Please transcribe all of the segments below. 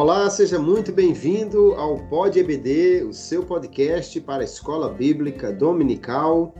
Olá, seja muito bem-vindo ao Pod EBD, o seu podcast para a Escola Bíblica Dominical.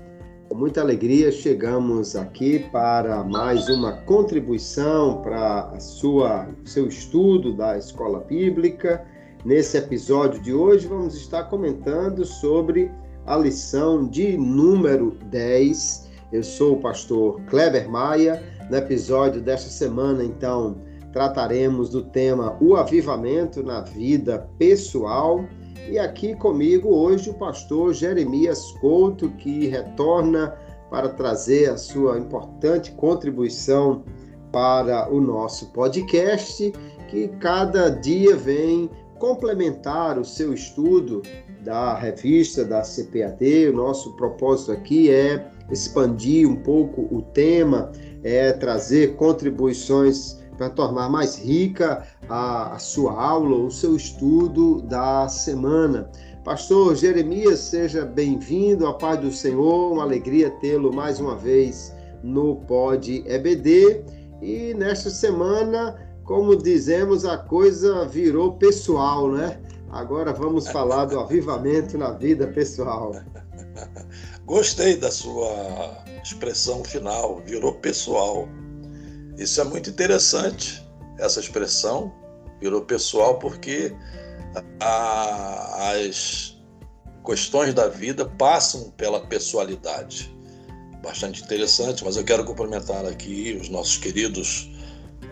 Com muita alegria chegamos aqui para mais uma contribuição para a sua seu estudo da Escola Bíblica. Nesse episódio de hoje vamos estar comentando sobre a lição de número 10. Eu sou o pastor Kleber Maia. No episódio desta semana, então, trataremos do tema O Avivamento na Vida Pessoal. E aqui comigo hoje o pastor Jeremias Couto, que retorna para trazer a sua importante contribuição para o nosso podcast, que cada dia vem complementar o seu estudo da revista da CPAD. O nosso propósito aqui é expandir um pouco o tema, é trazer contribuições para tornar mais rica a, a sua aula, o seu estudo da semana. Pastor Jeremias, seja bem-vindo, a paz do Senhor, uma alegria tê-lo mais uma vez no Pod EBD. E nesta semana, como dizemos, a coisa virou pessoal, né? Agora vamos falar do avivamento na vida pessoal. Gostei da sua expressão final, virou pessoal. Isso é muito interessante, essa expressão virou pessoal, porque a, as questões da vida passam pela pessoalidade. Bastante interessante, mas eu quero cumprimentar aqui os nossos queridos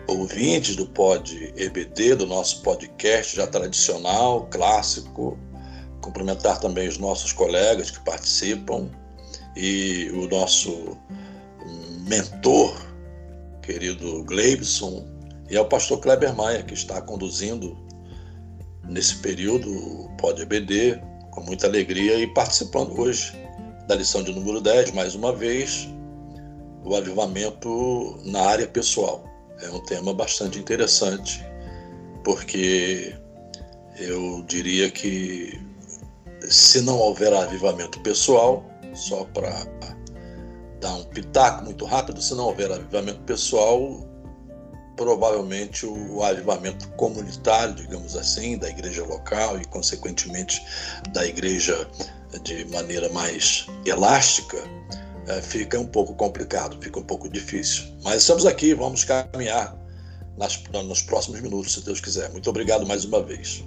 ouvintes do Pod EBD, do nosso podcast já tradicional, clássico. Cumprimentar também os nossos colegas que participam e o nosso mentor querido Gleibson, e ao pastor Kleber Maia, que está conduzindo nesse período o Pod EBD com muita alegria e participando hoje da lição de número 10, mais uma vez, o avivamento na área pessoal. É um tema bastante interessante, porque eu diria que se não houver avivamento pessoal, só para dar um pitaco muito rápido, se não houver avivamento pessoal, provavelmente o avivamento comunitário, digamos assim, da igreja local e, consequentemente, da igreja de maneira mais elástica, é, fica um pouco complicado, fica um pouco difícil. Mas estamos aqui, vamos caminhar nas, nos próximos minutos, se Deus quiser. Muito obrigado mais uma vez.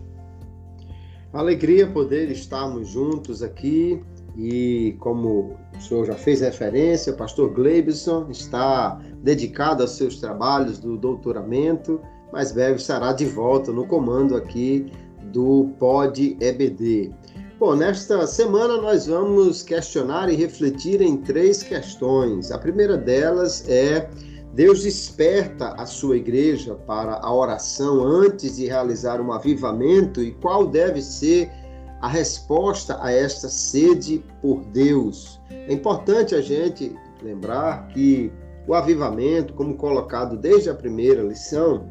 Alegria poder estarmos juntos aqui e como o senhor já fez referência, o pastor Gleibson está dedicado aos seus trabalhos do doutoramento, mas breve estará de volta no comando aqui do Pod EBD. Bom, nesta semana nós vamos questionar e refletir em três questões. A primeira delas é Deus desperta a sua igreja para a oração antes de realizar um avivamento e qual deve ser a resposta a esta sede por Deus. É importante a gente lembrar que o avivamento, como colocado desde a primeira lição,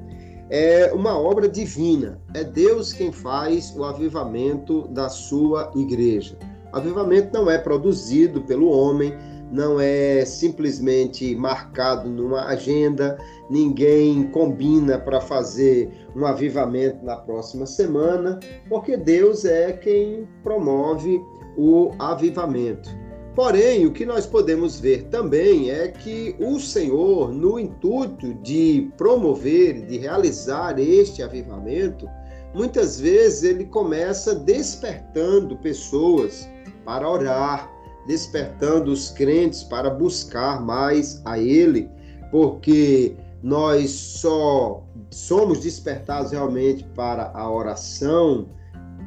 é uma obra divina. É Deus quem faz o avivamento da sua igreja. O avivamento não é produzido pelo homem, não é simplesmente marcado numa agenda, ninguém combina para fazer um avivamento na próxima semana, porque Deus é quem promove o avivamento. Porém, o que nós podemos ver também é que o Senhor, no intuito de promover, de realizar este avivamento, muitas vezes ele começa despertando pessoas para orar, despertando os crentes para buscar mais a Ele, porque nós só somos despertados realmente para a oração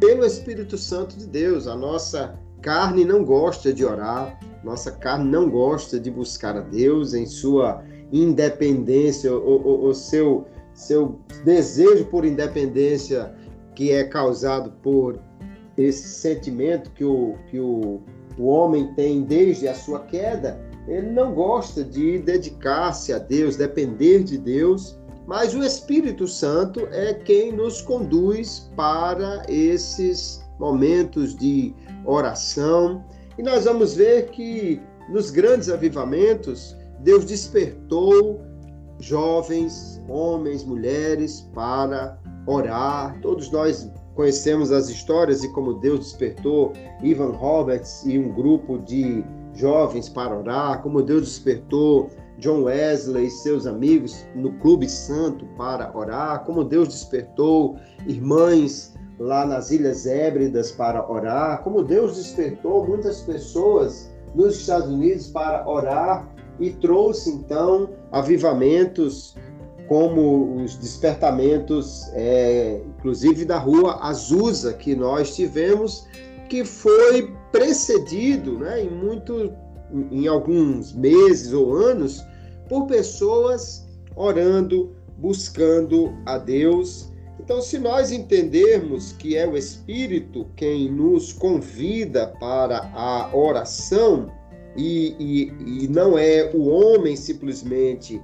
pelo Espírito Santo de Deus. A nossa carne não gosta de orar, nossa carne não gosta de buscar a Deus em sua independência, o seu, seu desejo por independência que é causado por esse sentimento que o, que o o homem tem desde a sua queda, ele não gosta de dedicar-se a Deus, depender de Deus, mas o Espírito Santo é quem nos conduz para esses momentos de oração. E nós vamos ver que nos grandes avivamentos, Deus despertou jovens, homens, mulheres para orar. Todos nós conhecemos as histórias e como Deus despertou Ivan Roberts e um grupo de jovens para orar, como Deus despertou John Wesley e seus amigos no Clube Santo para orar, como Deus despertou irmãs lá nas Ilhas Hébridas para orar, como Deus despertou muitas pessoas nos Estados Unidos para orar e trouxe então avivamentos como os despertamentos, é, inclusive da rua Azusa, que nós tivemos, que foi precedido né, em, muito, em alguns meses ou anos por pessoas orando, buscando a Deus. Então, se nós entendermos que é o Espírito quem nos convida para a oração, e, e, e não é o homem simplesmente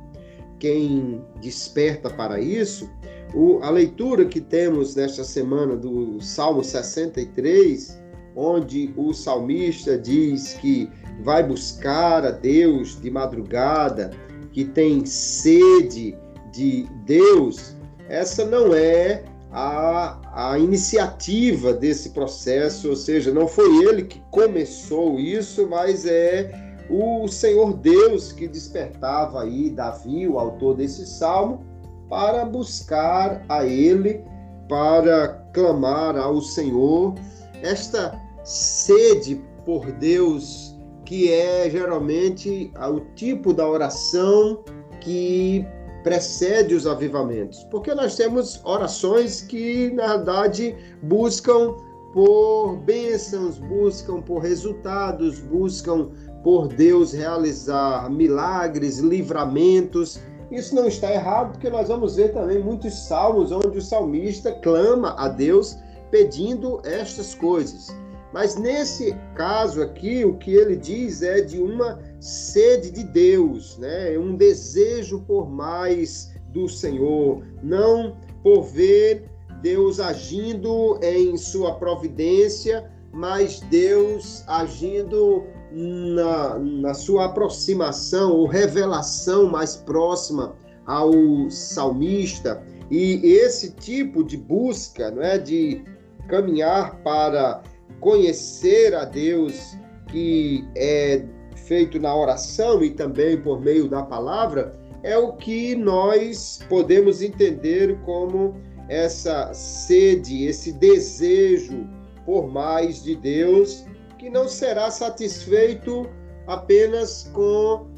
quem desperta para isso, o, a leitura que temos nesta semana do Salmo 63, onde o salmista diz que vai buscar a Deus de madrugada, que tem sede de Deus, essa não é a, a iniciativa desse processo, ou seja, não foi ele que começou isso, mas é o Senhor Deus que despertava aí Davi, o autor desse salmo, para buscar a ele, para clamar ao Senhor. Esta sede por Deus, que é geralmente o tipo da oração que precede os avivamentos, porque nós temos orações que, na verdade, buscam por bênçãos, buscam por resultados, buscam por Deus realizar milagres, livramentos. Isso não está errado, porque nós vamos ver também muitos salmos onde o salmista clama a Deus pedindo estas coisas. Mas nesse caso aqui, o que ele diz é de uma sede de Deus, né? um desejo por mais do Senhor, não por ver Deus agindo em sua providência, mas Deus agindo na, na sua aproximação ou revelação mais próxima ao salmista. E esse tipo de busca, não é, de caminhar para conhecer a Deus que é feito na oração e também por meio da palavra, é o que nós podemos entender como essa sede, esse desejo por mais de Deus, que não será satisfeito apenas com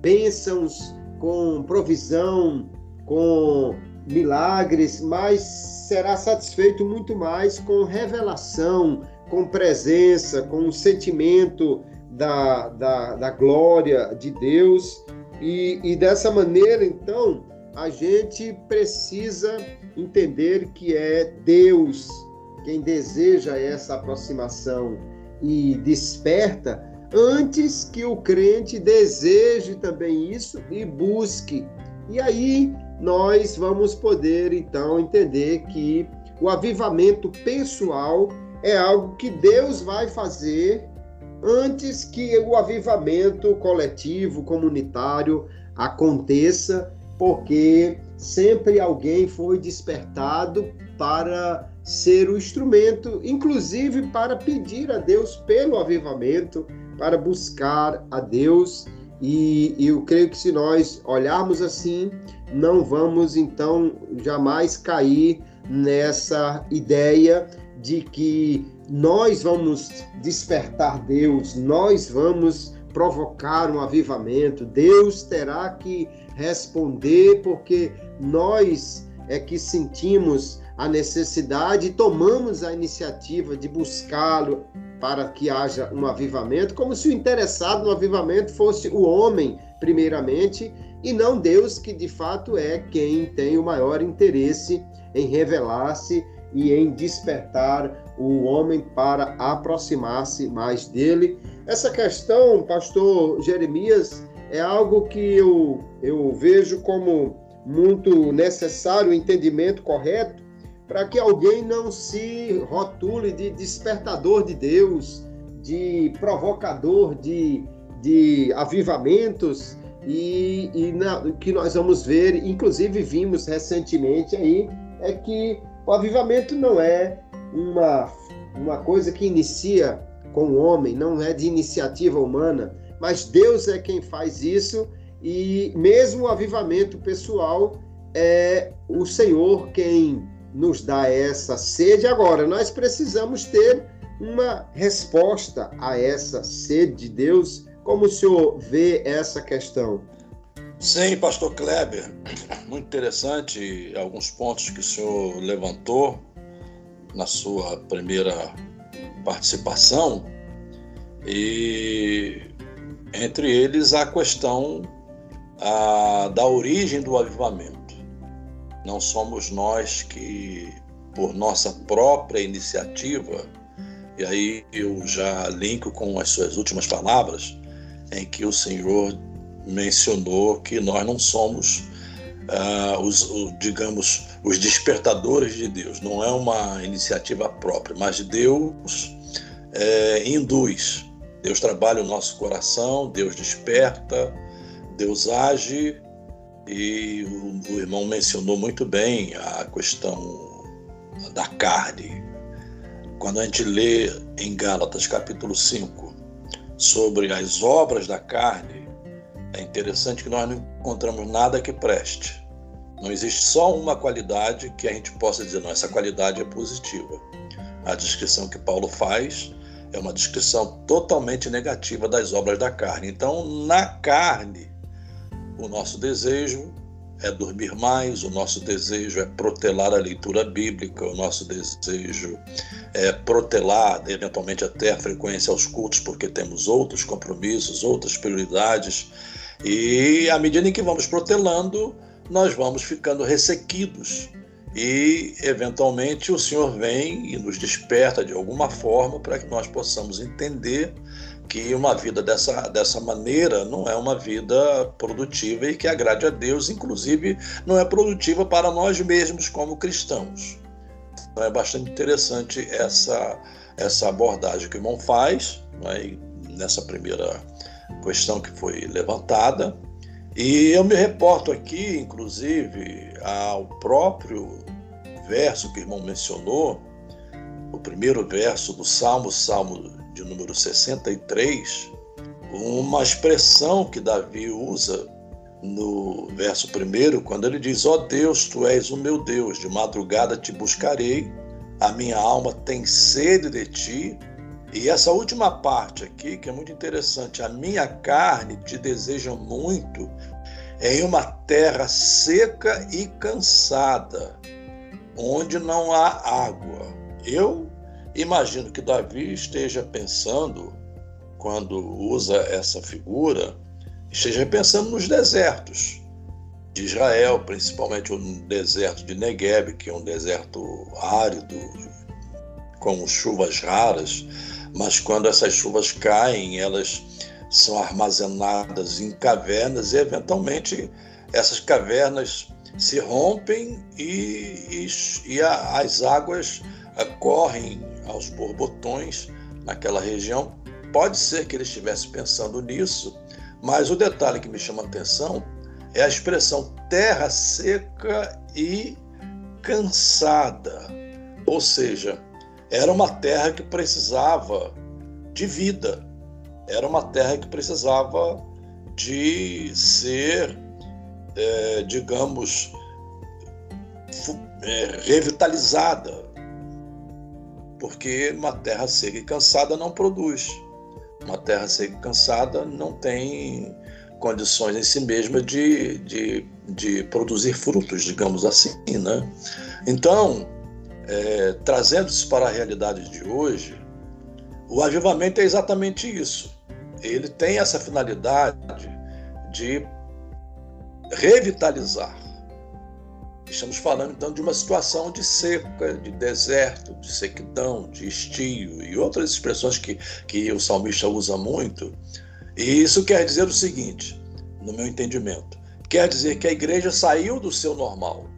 bênçãos, com provisão, com milagres, mas será satisfeito muito mais com revelação, com presença, com um sentimento da, da, da glória de Deus. E, e dessa maneira, então, a gente precisa entender que é Deus quem deseja essa aproximação e desperta antes que o crente deseje também isso e busque. E aí nós vamos poder então entender que o avivamento pessoal é algo que Deus vai fazer antes que o avivamento coletivo, comunitário aconteça, porque sempre alguém foi despertado para ser o instrumento, inclusive para pedir a Deus pelo avivamento, para buscar a Deus. E, e eu creio que se nós olharmos assim, não vamos então jamais cair nessa ideia de que nós vamos despertar Deus, nós vamos provocar um avivamento, Deus terá que responder, porque nós é que sentimos a necessidade e tomamos a iniciativa de buscá-lo para que haja um avivamento, como se o interessado no avivamento fosse o homem, primeiramente, e não Deus, que de fato é quem tem o maior interesse em revelar-se e em despertar o homem para aproximar-se mais dele. Essa questão, pastor Jeremias, é algo que eu, eu vejo como muito necessário o entendimento correto para que alguém não se rotule de despertador de Deus, de provocador de, de avivamentos, e, e na, que nós vamos ver, inclusive vimos recentemente aí é que o avivamento não é uma, uma coisa que inicia com o homem, não é de iniciativa humana, mas Deus é quem faz isso e mesmo o avivamento pessoal é o Senhor quem nos dá essa sede. Agora, nós precisamos ter uma resposta a essa sede de Deus. Como o senhor vê essa questão? Sim, pastor Kleber, muito interessante alguns pontos que o senhor levantou na sua primeira participação e entre eles a questão a, da origem do avivamento. Não somos nós que, por nossa própria iniciativa, e aí eu já linko com as suas últimas palavras, em que o Senhor mencionou que nós não somos uh, os, o, digamos, os despertadores de Deus. Não é uma iniciativa própria, mas Deus é, induz. Deus trabalha o nosso coração, Deus desperta, Deus age e o, o irmão mencionou muito bem a questão da carne. Quando a gente lê em Gálatas capítulo 5 sobre as obras da carne, é interessante que nós não encontramos nada que preste. Não existe só uma qualidade que a gente possa dizer, não, essa qualidade é positiva. A descrição que Paulo faz é uma descrição totalmente negativa das obras da carne. Então, na carne, o nosso desejo é dormir mais, o nosso desejo é protelar a leitura bíblica, o nosso desejo é protelar, eventualmente até a frequência aos cultos, porque temos outros compromissos, outras prioridades. E à medida em que vamos protelando, nós vamos ficando ressequidos. E, eventualmente, o Senhor vem e nos desperta de alguma forma para que nós possamos entender que uma vida dessa, dessa maneira não é uma vida produtiva e que agrade a Deus, inclusive não é produtiva para nós mesmos como cristãos. Então é bastante interessante essa, essa abordagem que o irmão faz né, nessa primeira questão que foi levantada. E eu me reporto aqui, inclusive, ao próprio verso que o irmão mencionou, o primeiro verso do Salmo, Salmo de número 63, uma expressão que Davi usa no verso primeiro, quando ele diz: Ó oh Deus, tu és o meu Deus, de madrugada te buscarei, a minha alma tem sede de ti. E essa última parte aqui, que é muito interessante, a minha carne te deseja muito em uma terra seca e cansada, onde não há água. Eu Imagino que Davi esteja pensando, quando usa essa figura, esteja pensando nos desertos de Israel, principalmente o deserto de Negev, que é um deserto árido, com chuvas raras, mas quando essas chuvas caem, elas são armazenadas em cavernas e, eventualmente, essas cavernas se rompem e, e, e a, as águas correm aos borbotões naquela região. Pode ser que ele estivesse pensando nisso, mas o detalhe que me chama a atenção é a expressão terra seca e cansada. Ou seja, era uma terra que precisava de vida, era uma terra que precisava de ser, é, digamos, é, revitalizada, porque uma terra seca e cansada não produz. Uma terra seca e cansada não tem condições em si mesma de, de, de produzir frutos, digamos assim. Né? Então, é, trazendo isso para a realidade de hoje, o avivamento é exatamente isso. Ele tem essa finalidade de revitalizar Estamos falando então de uma situação de seca, de deserto, de sequidão, de estio e outras expressões que, que o salmista usa muito. E isso quer dizer o seguinte, no meu entendimento: quer dizer que a igreja saiu do seu normal.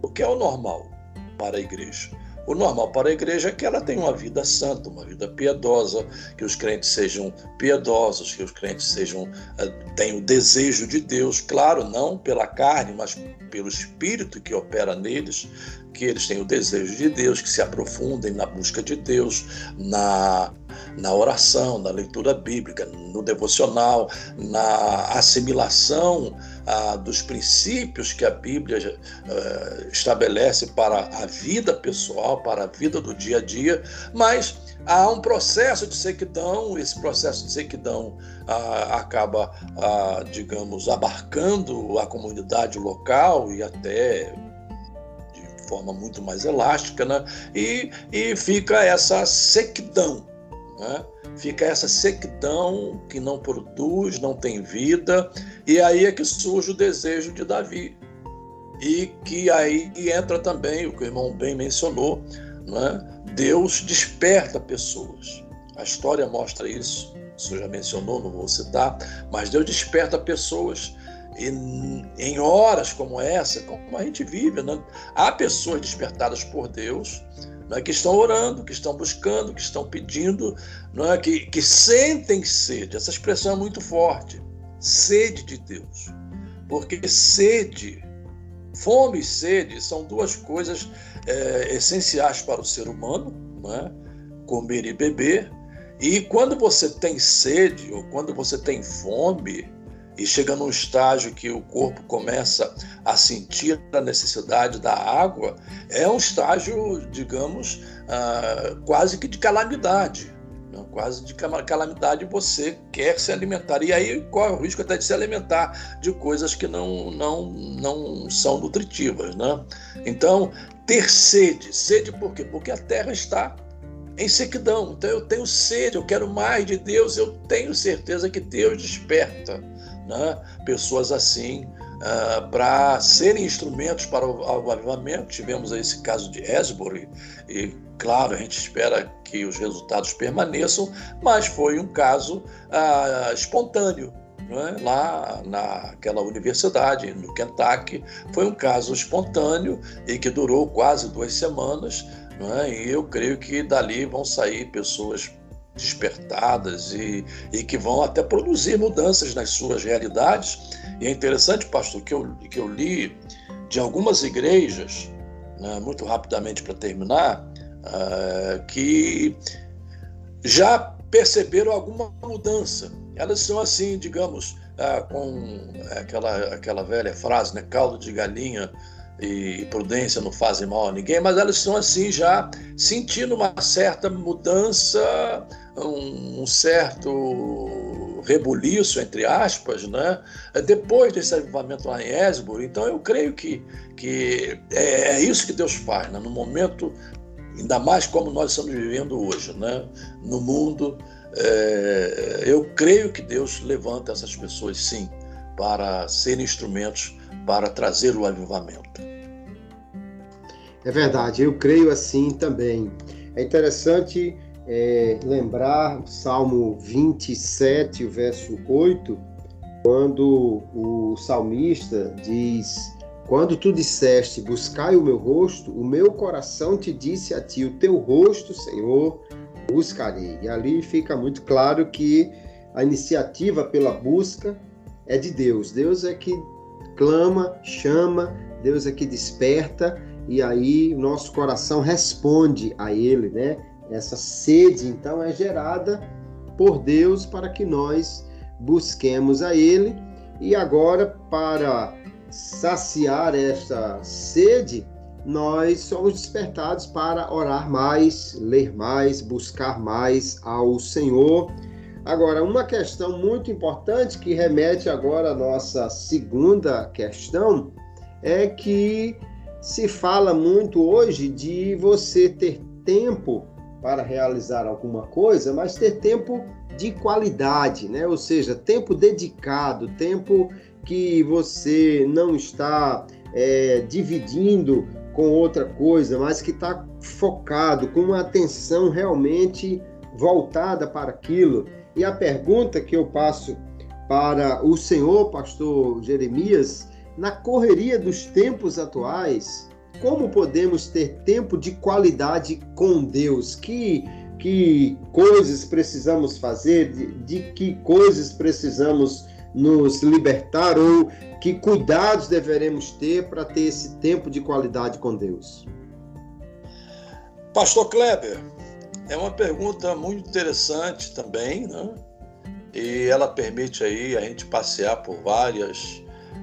O que é o normal para a igreja? O normal para a igreja é que ela tenha uma vida santa, uma vida piedosa, que os crentes sejam piedosos, que os crentes sejam eh, tenham o desejo de Deus, claro, não pela carne, mas pelo espírito que opera neles, que eles tenham o desejo de Deus, que se aprofundem na busca de Deus, na, na oração, na leitura bíblica, no devocional, na assimilação dos princípios que a Bíblia ah, estabelece para a vida pessoal, para a vida do dia a dia, mas há um processo de sequidão, esse processo de sequidão ah, acaba, ah, digamos, abarcando a comunidade local e até de forma muito mais elástica, né? e, e fica essa sequidão. Né? Fica essa sequidão que não produz, não tem vida, e aí é que surge o desejo de Davi. E que aí entra também o que o irmão bem mencionou, né? Deus desperta pessoas. A história mostra isso. O senhor já mencionou, não vou citar, mas Deus desperta pessoas em, em horas como essa, como a gente vive. Né? Há pessoas despertadas por Deus né, que estão orando, que estão buscando, que estão pedindo, né, que, que sentem sede. Essa expressão é muito forte. Sede de Deus. Porque sede, fome e sede são duas coisas é, essenciais para o ser humano, né? comer e beber. E quando você tem sede ou quando você tem fome e chega num estágio que o corpo começa a sentir a necessidade da água, é um estágio, digamos, ah, quase que de calamidade quase de calamidade, você quer se alimentar. E aí corre o risco até de se alimentar de coisas que não, não, não são nutritivas. Né? Então, ter sede. Sede por quê? Porque a terra está em sequidão. Então, eu tenho sede, eu quero mais de Deus, eu tenho certeza que Deus desperta né? pessoas assim. Uh, para serem instrumentos para o, avivamento. Tivemos esse caso de Esbury, e Claro, a gente espera que os resultados permaneçam, mas foi um caso ah, espontâneo. É? Lá naquela universidade, no Kentucky, foi um caso espontâneo e que durou quase duas semanas. É? E eu creio que dali vão sair pessoas despertadas e, e que vão até produzir mudanças nas suas realidades. E é interessante, pastor, que eu, que eu li de algumas igrejas, né, muito rapidamente para terminar, uh, que já perceberam alguma mudança. Elas são assim, digamos, uh, com aquela, aquela velha frase, né? caldo de galinha e prudência não fazem mal a ninguém, mas elas estão assim já sentindo uma certa mudança, um, um certo rebuliço, entre aspas, né? depois desse avivamento lá em Esboro. Então eu creio que, que é, é isso que Deus faz, né? no momento ainda mais como nós estamos vivendo hoje, né? no mundo. É, eu creio que Deus levanta essas pessoas, sim, para serem instrumentos para trazer o avivamento. É verdade, eu creio assim também. É interessante é, lembrar o Salmo 27, verso 8, quando o salmista diz quando tu disseste, buscai o meu rosto, o meu coração te disse a ti, o teu rosto, Senhor, buscarei. E ali fica muito claro que a iniciativa pela busca é de Deus. Deus é que clama, chama, Deus é que desperta, e aí nosso coração responde a Ele, né? Essa sede, então, é gerada por Deus para que nós busquemos a Ele. E agora, para saciar esta sede, nós somos despertados para orar mais, ler mais, buscar mais ao Senhor. Agora, uma questão muito importante que remete agora à nossa segunda questão é que se fala muito hoje de você ter tempo para realizar alguma coisa, mas ter tempo de qualidade, né? Ou seja, tempo dedicado, tempo que você não está é, dividindo com outra coisa, mas que está focado, com uma atenção realmente voltada para aquilo. E a pergunta que eu passo para o senhor, pastor Jeremias, na correria dos tempos atuais, como podemos ter tempo de qualidade com Deus? Que, que coisas precisamos fazer? De, de que coisas precisamos nos libertar ou que cuidados deveremos ter para ter esse tempo de qualidade com Deus? Pastor Kleber, é uma pergunta muito interessante também, né? E ela permite aí a gente passear por várias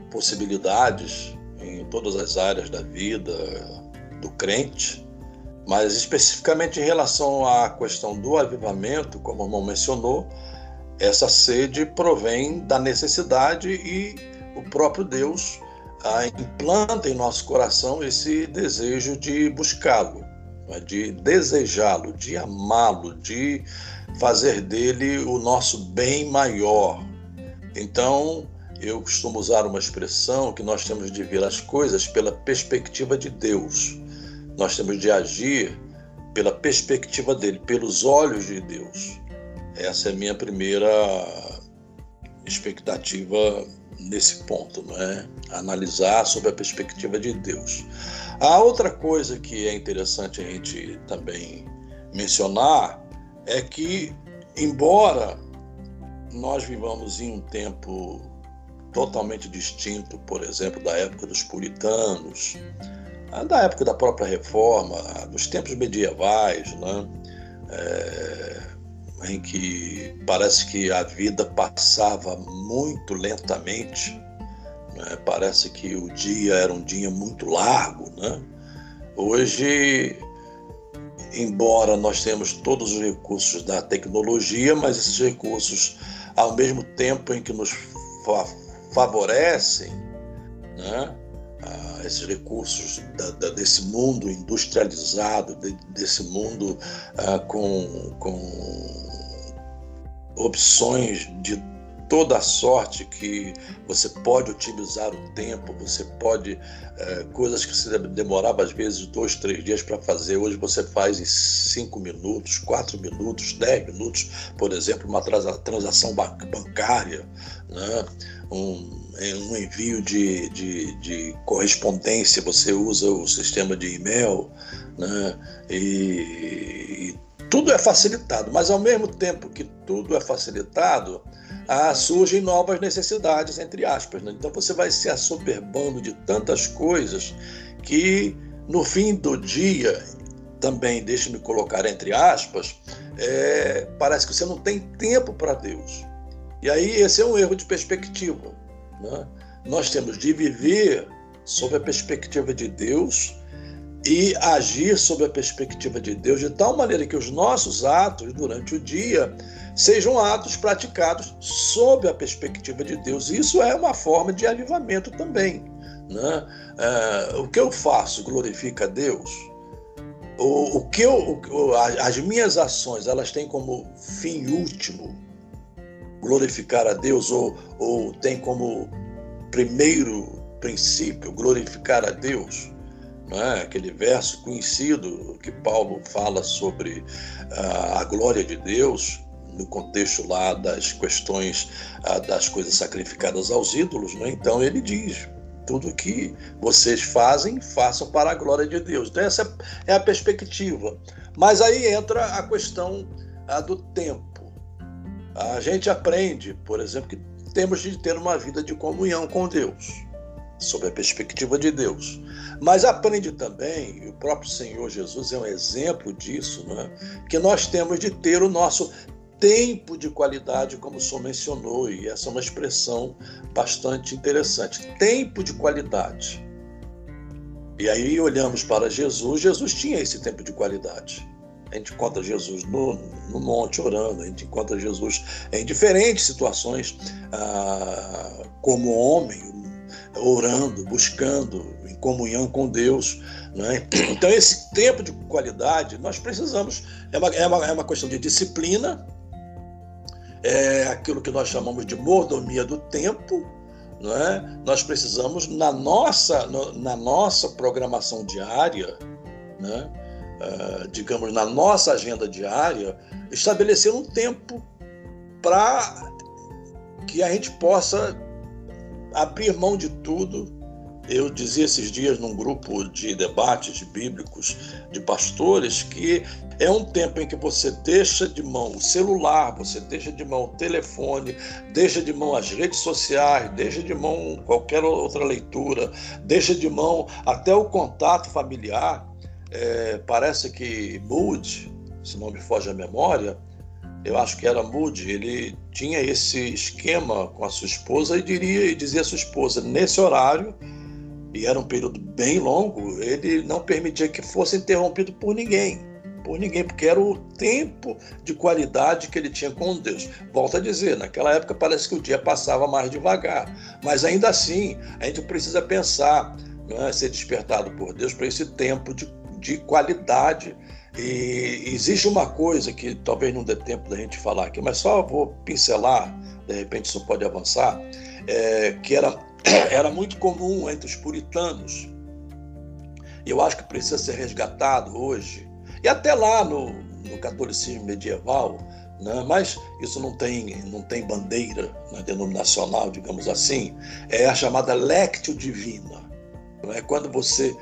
possibilidades em todas as áreas da vida do crente, mas especificamente em relação à questão do avivamento, como o irmão mencionou, essa sede provém da necessidade e o próprio Deus ah, implanta em nosso coração esse desejo de buscá-lo, de desejá-lo, de amá-lo, de fazer dele o nosso bem maior. Então, eu costumo usar uma expressão que nós temos de ver as coisas pela perspectiva de Deus. Nós temos de agir pela perspectiva dele, pelos olhos de Deus. Essa é a minha primeira expectativa nesse ponto, não é? Analisar sob a perspectiva de Deus. A outra coisa que é interessante a gente também mencionar é que, embora nós vivamos em um tempo totalmente distinto, por exemplo, da época dos puritanos, da época da própria reforma, dos tempos medievais, né? É, em que parece que a vida passava muito lentamente, né? parece que o dia era um dia muito largo. Né? Hoje, embora nós temos todos os recursos da tecnologia, mas esses recursos, ao mesmo tempo em que nos favorecem, né? Ah, esses recursos da, da, desse mundo industrializado, de, desse mundo ah, com, com opções de toda a sorte que você pode otimizar o tempo, você pode é, coisas que você demorava às vezes dois, três dias para fazer, hoje você faz em cinco minutos, quatro minutos, dez minutos, por exemplo, uma transação bancária, né? um, um envio de, de, de, correspondência, você usa o sistema de e-mail, né? e, e tudo é facilitado, mas ao mesmo tempo que tudo é facilitado, ah, surgem novas necessidades, entre aspas. Né? Então você vai se assoberbando de tantas coisas que no fim do dia, também deixe-me colocar entre aspas, é, parece que você não tem tempo para Deus. E aí esse é um erro de perspectiva. Né? Nós temos de viver sob a perspectiva de Deus e agir sob a perspectiva de Deus de tal maneira que os nossos atos durante o dia sejam atos praticados sob a perspectiva de Deus. Isso é uma forma de avivamento também. Né? É, o que eu faço glorifica a Deus? O, o que eu, o, as minhas ações elas têm como fim último glorificar a Deus ou, ou tem como primeiro princípio glorificar a Deus? Né? aquele verso conhecido que Paulo fala sobre uh, a glória de Deus, no contexto lá das questões uh, das coisas sacrificadas aos ídolos, né? então ele diz: tudo que vocês fazem, façam para a glória de Deus. Então, essa é a perspectiva. Mas aí entra a questão uh, do tempo. A gente aprende, por exemplo, que temos de ter uma vida de comunhão com Deus sob a perspectiva de Deus. Mas aprende também, e o próprio Senhor Jesus é um exemplo disso, né? que nós temos de ter o nosso tempo de qualidade, como o senhor mencionou, e essa é uma expressão bastante interessante. Tempo de qualidade. E aí olhamos para Jesus, Jesus tinha esse tempo de qualidade. A gente encontra Jesus no, no monte orando, a gente encontra Jesus em diferentes situações, ah, como homem, orando, buscando, em comunhão com Deus. Né? Então, esse tempo de qualidade, nós precisamos, é uma, é uma, é uma questão de disciplina, é aquilo que nós chamamos de mordomia do tempo, né? nós precisamos, na nossa, na nossa programação diária, né? Uh, digamos, na nossa agenda diária, estabelecer um tempo para que a gente possa abrir mão de tudo. Eu dizia esses dias num grupo de debates bíblicos de pastores que é um tempo em que você deixa de mão o celular, você deixa de mão o telefone, deixa de mão as redes sociais, deixa de mão qualquer outra leitura, deixa de mão até o contato familiar é, parece que Moody, se não me foge a memória, eu acho que era Moody, ele tinha esse esquema com a sua esposa e diria e dizia à sua esposa nesse horário e era um período bem longo, ele não permitia que fosse interrompido por ninguém, por ninguém, porque era o tempo de qualidade que ele tinha com Deus. Volto a dizer, naquela época parece que o dia passava mais devagar, mas ainda assim a gente precisa pensar, não é, ser despertado por Deus para esse tempo de, de qualidade e existe uma coisa que talvez não dê tempo da gente falar aqui, mas só vou pincelar, de repente isso pode avançar, é, que era, era muito comum entre os puritanos. E eu acho que precisa ser resgatado hoje, e até lá no, no catolicismo medieval, né? mas isso não tem, não tem bandeira né, denominacional, digamos assim, é a chamada lectio divina. É quando você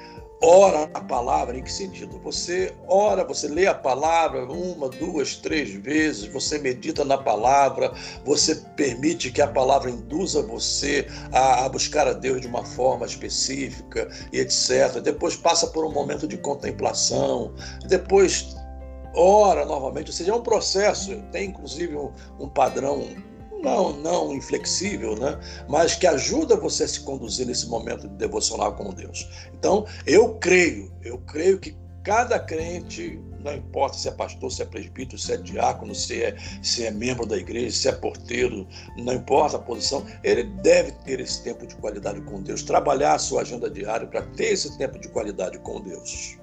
ora a palavra, em que sentido? Você ora, você lê a palavra uma, duas, três vezes, você medita na palavra, você permite que a palavra induza você a, a buscar a Deus de uma forma específica e etc. Depois passa por um momento de contemplação, depois ora novamente, ou seja, é um processo, tem inclusive um, um padrão não, não inflexível, né? mas que ajuda você a se conduzir nesse momento de devocional com Deus. Então, eu creio, eu creio que cada crente, não importa se é pastor, se é presbítero, se é diácono, se é, se é membro da igreja, se é porteiro, não importa a posição, ele deve ter esse tempo de qualidade com Deus, trabalhar a sua agenda diária para ter esse tempo de qualidade com Deus.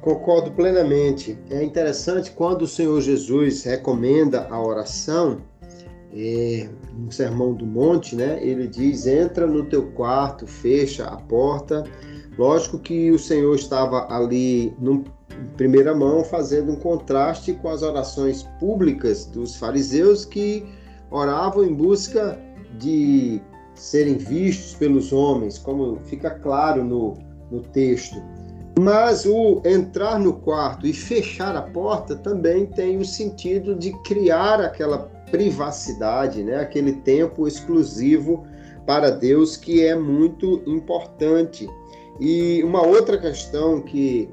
Concordo plenamente. É interessante quando o Senhor Jesus recomenda a oração, é, no Sermão do Monte, né? Ele diz: entra no teu quarto, fecha a porta. Lógico que o Senhor estava ali no, em primeira mão fazendo um contraste com as orações públicas dos fariseus que oravam em busca de serem vistos pelos homens, como fica claro no, no texto. Mas o entrar no quarto e fechar a porta também tem o sentido de criar aquela privacidade, né? aquele tempo exclusivo para Deus que é muito importante. E uma outra questão que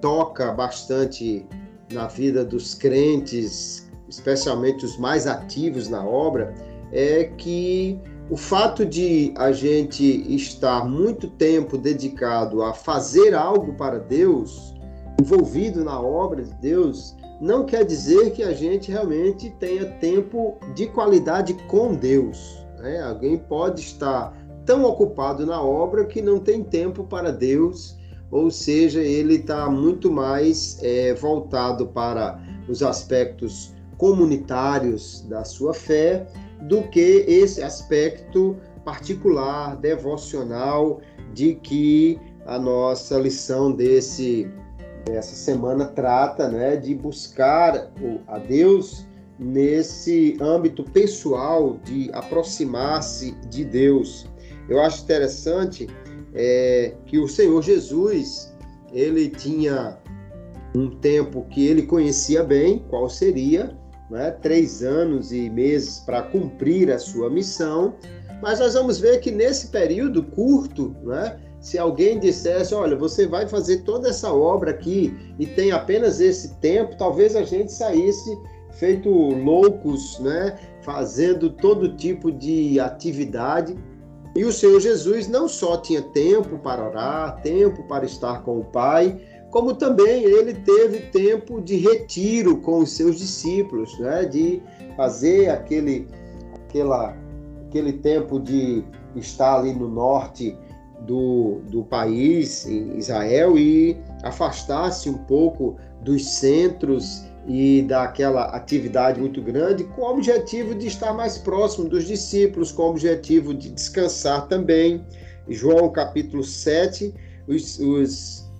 toca bastante na vida dos crentes, especialmente os mais ativos na obra, é que o fato de a gente estar muito tempo dedicado a fazer algo para Deus, envolvido na obra de Deus, não quer dizer que a gente realmente tenha tempo de qualidade com Deus. Né? Alguém pode estar tão ocupado na obra que não tem tempo para Deus, ou seja, ele está muito mais é, voltado para os aspectos comunitários da sua fé do que esse aspecto particular, devocional, de que a nossa lição desse essa semana trata né, de buscar a Deus nesse âmbito pessoal, de aproximar-se de Deus. Eu acho interessante é, que o Senhor Jesus ele tinha um tempo que ele conhecia bem, qual seria, né, três anos e meses para cumprir a sua missão, mas nós vamos ver que nesse período curto, né, se alguém dissesse, olha, você vai fazer toda essa obra aqui e tem apenas esse tempo, talvez a gente saísse feito loucos, né? Fazendo todo tipo de atividade. E o Senhor Jesus não só tinha tempo para orar, tempo para estar com o Pai, como também ele teve tempo de retiro com os seus discípulos, né? De fazer aquele, aquela, aquele tempo de estar ali no norte do, do país, Israel, e afastar-se um pouco dos centros e daquela atividade muito grande, com o objetivo de estar mais próximo dos discípulos, com o objetivo de descansar também. João capítulo 7, os, os,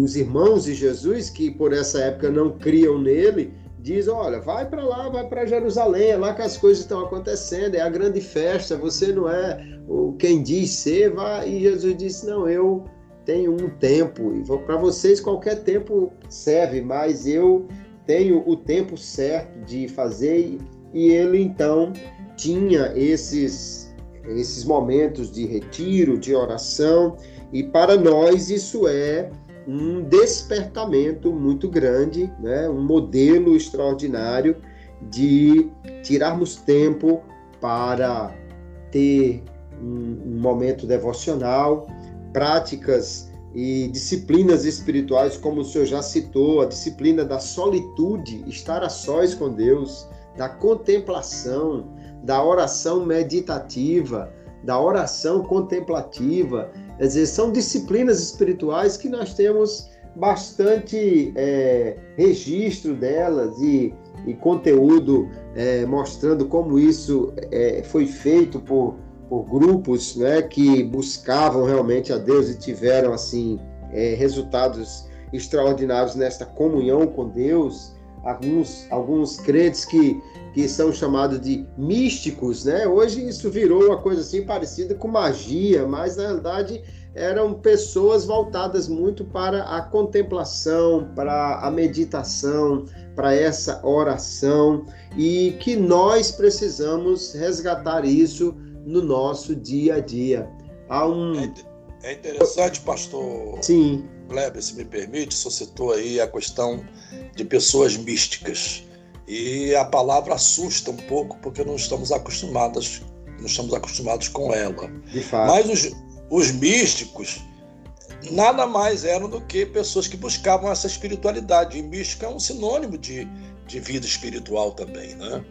os irmãos de Jesus, que por essa época não criam nele, diz: Olha, vai para lá, vai para Jerusalém, é lá que as coisas estão acontecendo, é a grande festa, você não é o quem diz ser, vai. E Jesus disse: Não, eu tenho um tempo, e para vocês qualquer tempo serve, mas eu tenho o tempo certo de fazer. E ele então tinha esses, esses momentos de retiro, de oração, e para nós isso é um despertamento muito grande, né? um modelo extraordinário de tirarmos tempo para ter um, momento devocional, práticas e disciplinas espirituais, como o senhor já citou, a disciplina da solitude, estar a sós com Deus, da contemplação, da oração meditativa, da oração contemplativa. Quer dizer, são disciplinas espirituais que nós temos bastante é, registro delas e, e conteúdo é, mostrando como isso é, foi feito por, por grupos né, que buscavam realmente a Deus e tiveram assim é, resultados extraordinários nesta comunhão com Deus. Alguns, alguns crentes que, que são chamados de místicos, né? Hoje isso virou uma coisa assim parecida com magia, mas na realidade eram pessoas voltadas muito para a contemplação, para a meditação, para essa oração e que nós precisamos resgatar isso no nosso dia a dia. Há um... É, é interessante, pastor. Sim. Kleber, se me permite, você citou aí a questão de pessoas místicas. E a palavra assusta um pouco porque não estamos acostumados, não estamos acostumados com ela. De fato. Mas os, os místicos nada mais eram do que pessoas que buscavam essa espiritualidade. E místico é um sinônimo de, de vida espiritual também, né?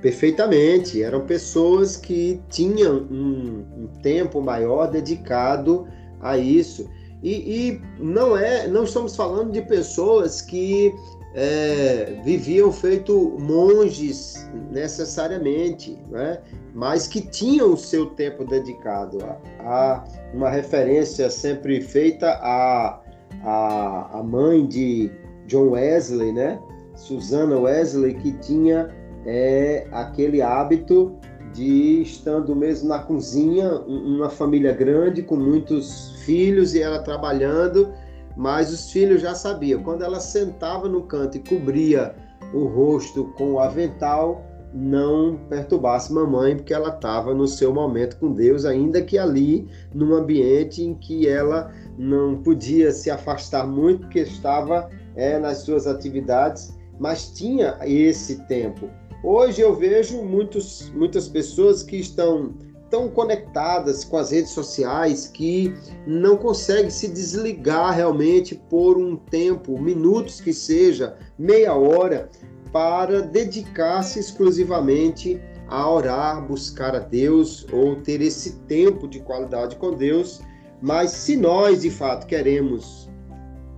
Perfeitamente. Eram pessoas que tinham um, um tempo maior dedicado a isso. E, e, não é, não estamos falando de pessoas que é, viviam feito monges necessariamente, né? mas que tinham o seu tempo dedicado. Há uma referência sempre feita à, à, à mãe de John Wesley, né? Susana Wesley, que tinha é, aquele hábito de estando mesmo na cozinha, uma família grande com muitos filhos e ela trabalhando mas os filhos já sabiam. Quando ela sentava no canto e cobria o rosto com o avental, não perturbasse mamãe, porque ela estava no seu momento com Deus, ainda que ali, num ambiente em que ela não podia se afastar muito, porque estava é, nas suas atividades, mas tinha esse tempo. Hoje eu vejo muitos, muitas pessoas que estão tão conectadas com as redes sociais que não conseguem se desligar realmente por um tempo, minutos que seja, meia hora, para dedicar-se exclusivamente a orar, buscar a Deus ou ter esse tempo de qualidade com Deus. Mas se nós de fato queremos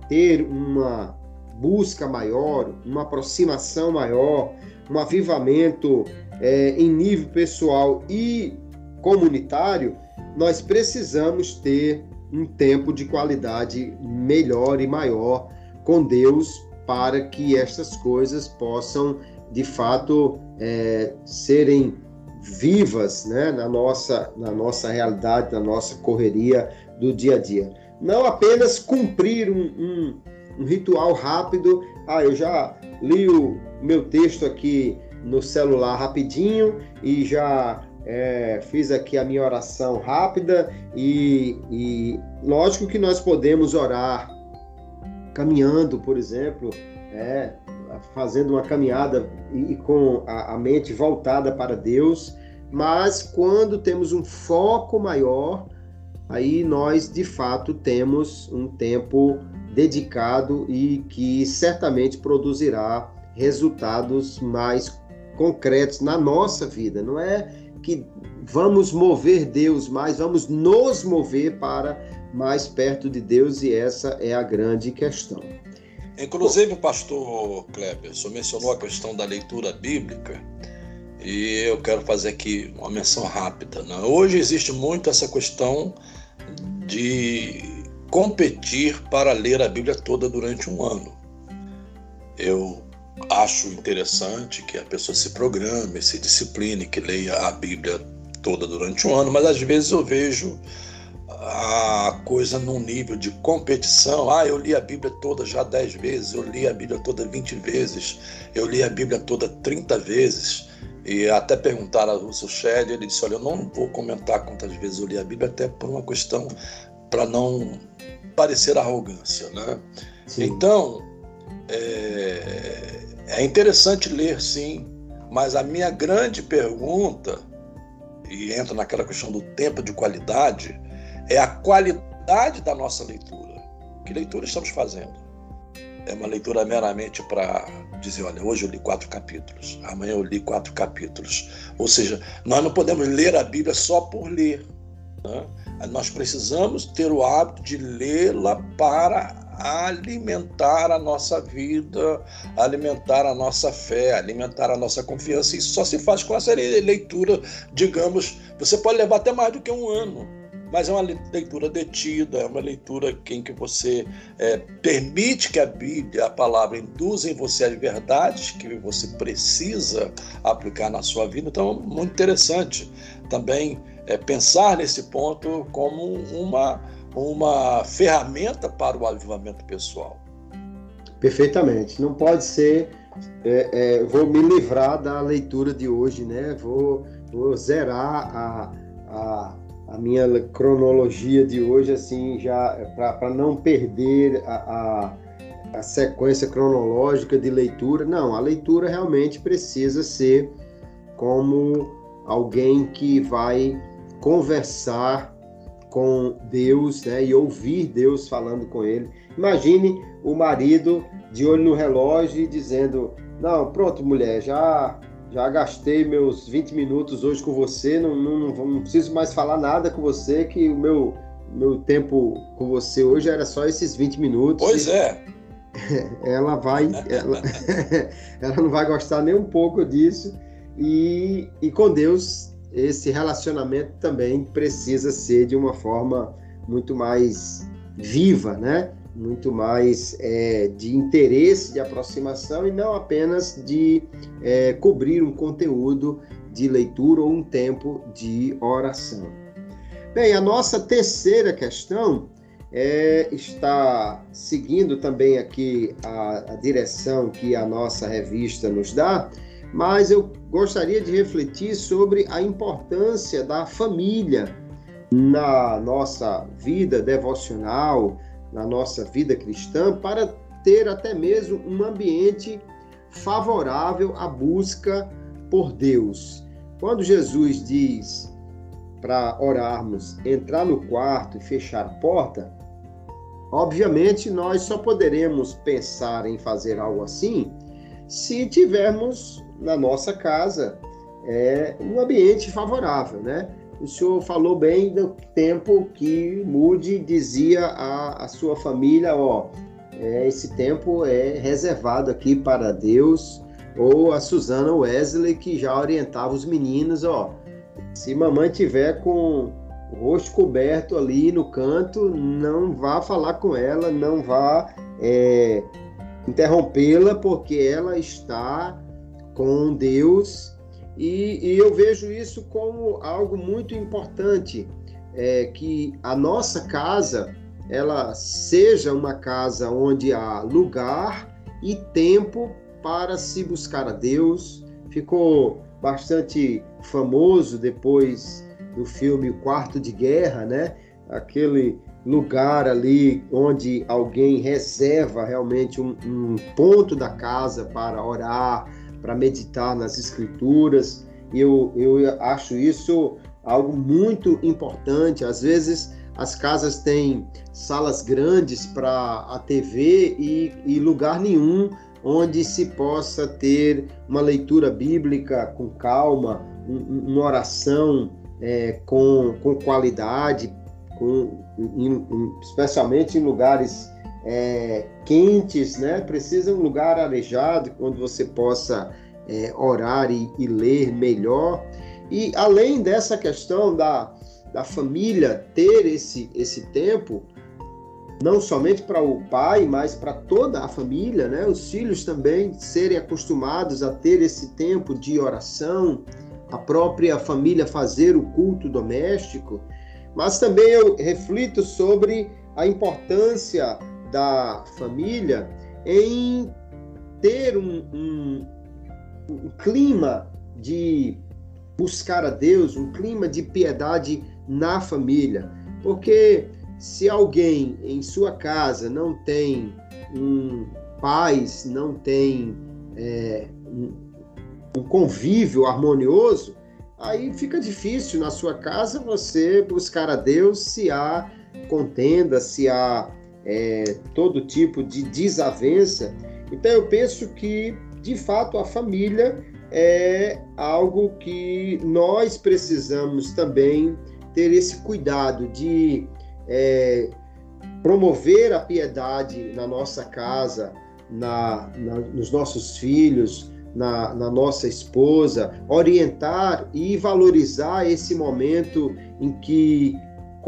ter uma busca maior, uma aproximação maior, um avivamento é, em nível pessoal e comunitário, nós precisamos ter um tempo de qualidade melhor e maior com Deus para que estas coisas possam de fato é, serem vivas né, na, nossa, na nossa realidade, na nossa correria do dia a dia. Não apenas cumprir um, um, um ritual rápido, ah, eu já li o meu texto aqui no celular rapidinho e já é, fiz aqui a minha oração rápida e, e, lógico que nós podemos orar caminhando, por exemplo, é, fazendo uma caminhada e, e com a, a mente voltada para Deus, mas quando temos um foco maior, aí nós de fato temos um tempo dedicado e que certamente produzirá resultados mais concretos na nossa vida. Não é que vamos mover Deus mais, vamos nos mover para mais perto de Deus e essa é a grande questão. Inclusive, pastor Kleber, o senhor mencionou a questão da leitura bíblica e eu quero fazer aqui uma menção rápida. Né? Hoje existe muito essa questão de competir para ler a Bíblia toda durante um ano. Eu acho interessante que a pessoa se programe, se discipline, que leia a Bíblia toda durante um ano, mas às vezes eu vejo a coisa num nível de competição. Ah, eu li a Bíblia toda já dez vezes, eu li a Bíblia toda vinte vezes, eu li a Bíblia toda trinta vezes. E até perguntaram ao Russell Shelley, ele disse, olha, eu não vou comentar quantas vezes eu li a Bíblia, até por uma questão para não parecer arrogância, né? Sim. Então, é, é interessante ler, sim, mas a minha grande pergunta, e entra naquela questão do tempo de qualidade, é a qualidade da nossa leitura. Que leitura estamos fazendo? É uma leitura meramente para dizer, olha, hoje eu li quatro capítulos, amanhã eu li quatro capítulos. Ou seja, nós não podemos ler a Bíblia só por ler. Né? Nós precisamos ter o hábito de lê-la para alimentar a nossa vida, alimentar a nossa fé, alimentar a nossa confiança. Isso só se faz com essa leitura, digamos, você pode levar até mais do que um ano mas é uma leitura detida, é uma leitura em que você é, permite que a Bíblia, a palavra, induza em você as verdades que você precisa aplicar na sua vida. Então, muito interessante também é, pensar nesse ponto como uma, uma ferramenta para o avivamento pessoal. Perfeitamente. Não pode ser, é, é, vou me livrar da leitura de hoje, né? Vou, vou zerar a, a a minha cronologia de hoje, assim, já para não perder a, a, a, sequência cronológica de leitura. Não, a leitura realmente precisa ser como alguém que vai conversar com Deus né, e ouvir Deus falando com ele. Imagine o marido de olho no relógio dizendo: Não, pronto, mulher, já já gastei meus 20 minutos hoje com você, não, não, não, preciso mais falar nada com você, que o meu, meu tempo com você hoje era só esses 20 minutos. Pois é. Ela vai, ela, ela não vai gostar nem um pouco disso. E, e com Deus, esse relacionamento também precisa ser de uma forma muito mais viva, né? muito mais é, de interesse, de aproximação e não apenas de é, cobrir um conteúdo de leitura ou um tempo de oração. Bem, a nossa terceira questão é, está seguindo também aqui a, a direção que a nossa revista nos dá, mas eu gostaria de refletir sobre a importância da família na nossa vida devocional, na nossa vida cristã para ter até mesmo um ambiente favorável à busca por Deus. Quando Jesus diz para orarmos, entrar no quarto e fechar a porta, obviamente nós só poderemos pensar em fazer algo assim se tivermos na nossa casa é, um ambiente favorável, né? o senhor falou bem do tempo que Moody dizia à, à sua família, ó, é, esse tempo é reservado aqui para Deus, ou a Susana Wesley que já orientava os meninos, ó, se mamãe tiver com o rosto coberto ali no canto, não vá falar com ela, não vá é, interrompê-la, porque ela está com Deus e, e eu vejo isso como algo muito importante, é, que a nossa casa ela seja uma casa onde há lugar e tempo para se buscar a Deus. Ficou bastante famoso depois do filme O Quarto de Guerra, né? Aquele lugar ali onde alguém reserva realmente um, um ponto da casa para orar, para meditar nas escrituras. Eu, eu acho isso algo muito importante. Às vezes as casas têm salas grandes para a TV e, e lugar nenhum onde se possa ter uma leitura bíblica com calma, um, uma oração é, com, com qualidade, com, em, especialmente em lugares é, quentes, né? Precisa um lugar arejado onde você possa é, orar e, e, ler melhor. E além dessa questão da, da família ter esse, esse tempo, não somente para o pai, mas para toda a família, né? Os filhos também serem acostumados a ter esse tempo de oração, a própria família fazer o culto doméstico. Mas também eu reflito sobre a importância da família em ter um, um, um clima de buscar a Deus, um clima de piedade na família. Porque se alguém em sua casa não tem um paz, não tem é, um, um convívio harmonioso, aí fica difícil na sua casa você buscar a Deus se há contenda, se há é, todo tipo de desavença. Então eu penso que, de fato, a família é algo que nós precisamos também ter esse cuidado de é, promover a piedade na nossa casa, na, na nos nossos filhos, na, na, nossa esposa, orientar e valorizar esse momento em que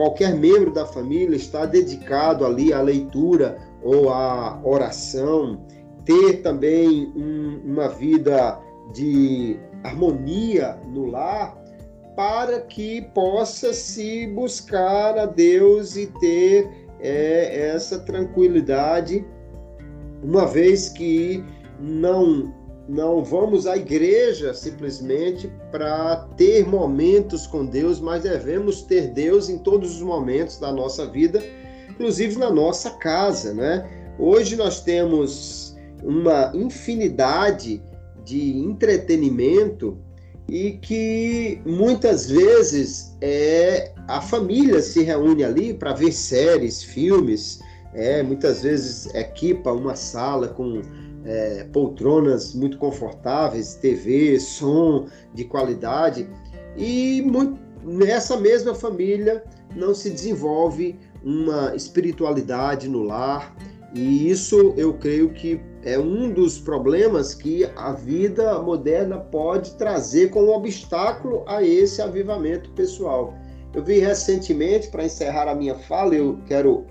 qualquer membro da família está dedicado ali à leitura ou à oração, ter também um, uma vida de harmonia no lar, para que possa se buscar a Deus e ter é, essa tranquilidade, uma vez que não não vamos à igreja simplesmente para ter momentos com Deus, mas devemos ter Deus em todos os momentos da nossa vida, inclusive na nossa casa, né? Hoje nós temos uma infinidade de entretenimento e que muitas vezes é a família se reúne ali para ver séries, filmes, é, muitas vezes equipa uma sala com é, poltronas muito confortáveis, TV, som de qualidade, e muito, nessa mesma família não se desenvolve uma espiritualidade no lar, e isso eu creio que é um dos problemas que a vida moderna pode trazer como obstáculo a esse avivamento pessoal. Eu vi recentemente, para encerrar a minha fala, eu quero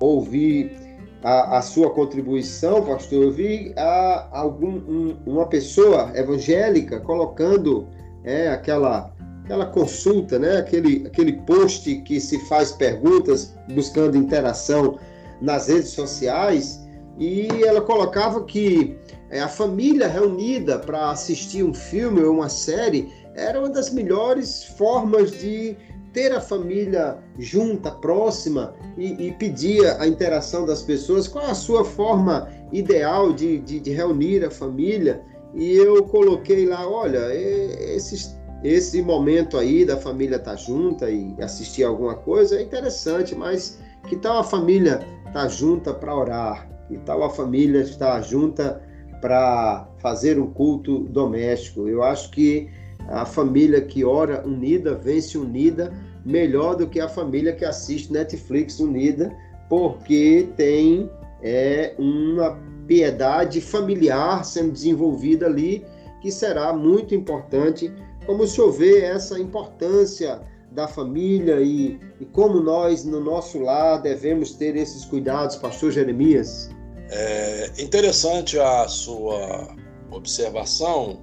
ouvir a, a sua contribuição, pastor. Eu vi a, algum, um, uma pessoa evangélica colocando é, aquela, aquela consulta, né? aquele, aquele post que se faz perguntas buscando interação nas redes sociais e ela colocava que é, a família reunida para assistir um filme ou uma série era uma das melhores formas de ter a família junta, próxima e, e pedir a interação das pessoas. Qual a sua forma ideal de, de, de reunir a família? E eu coloquei lá, olha, esse, esse momento aí da família estar tá junta e assistir alguma coisa é interessante, mas que tal a família estar tá junta para orar? Que tal a família estar junta para fazer um culto doméstico? Eu acho que a família que ora unida vence unida melhor do que a família que assiste Netflix unida, porque tem é, uma piedade familiar sendo desenvolvida ali, que será muito importante. Como o senhor vê essa importância da família e, e como nós, no nosso lar, devemos ter esses cuidados, pastor Jeremias? É interessante a sua observação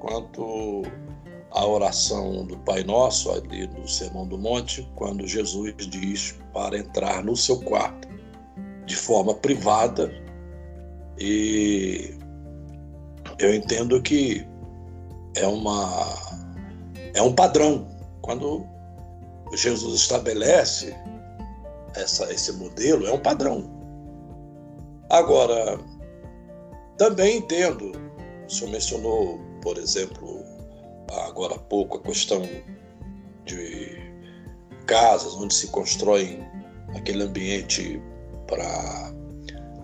quanto à oração do Pai Nosso, ali no Sermão do Monte, quando Jesus diz para entrar no seu quarto de forma privada. E eu entendo que é uma é um padrão quando Jesus estabelece essa, esse modelo é um padrão Agora, também entendo, o senhor mencionou, por exemplo, agora há pouco, a questão de casas onde se constrói aquele ambiente para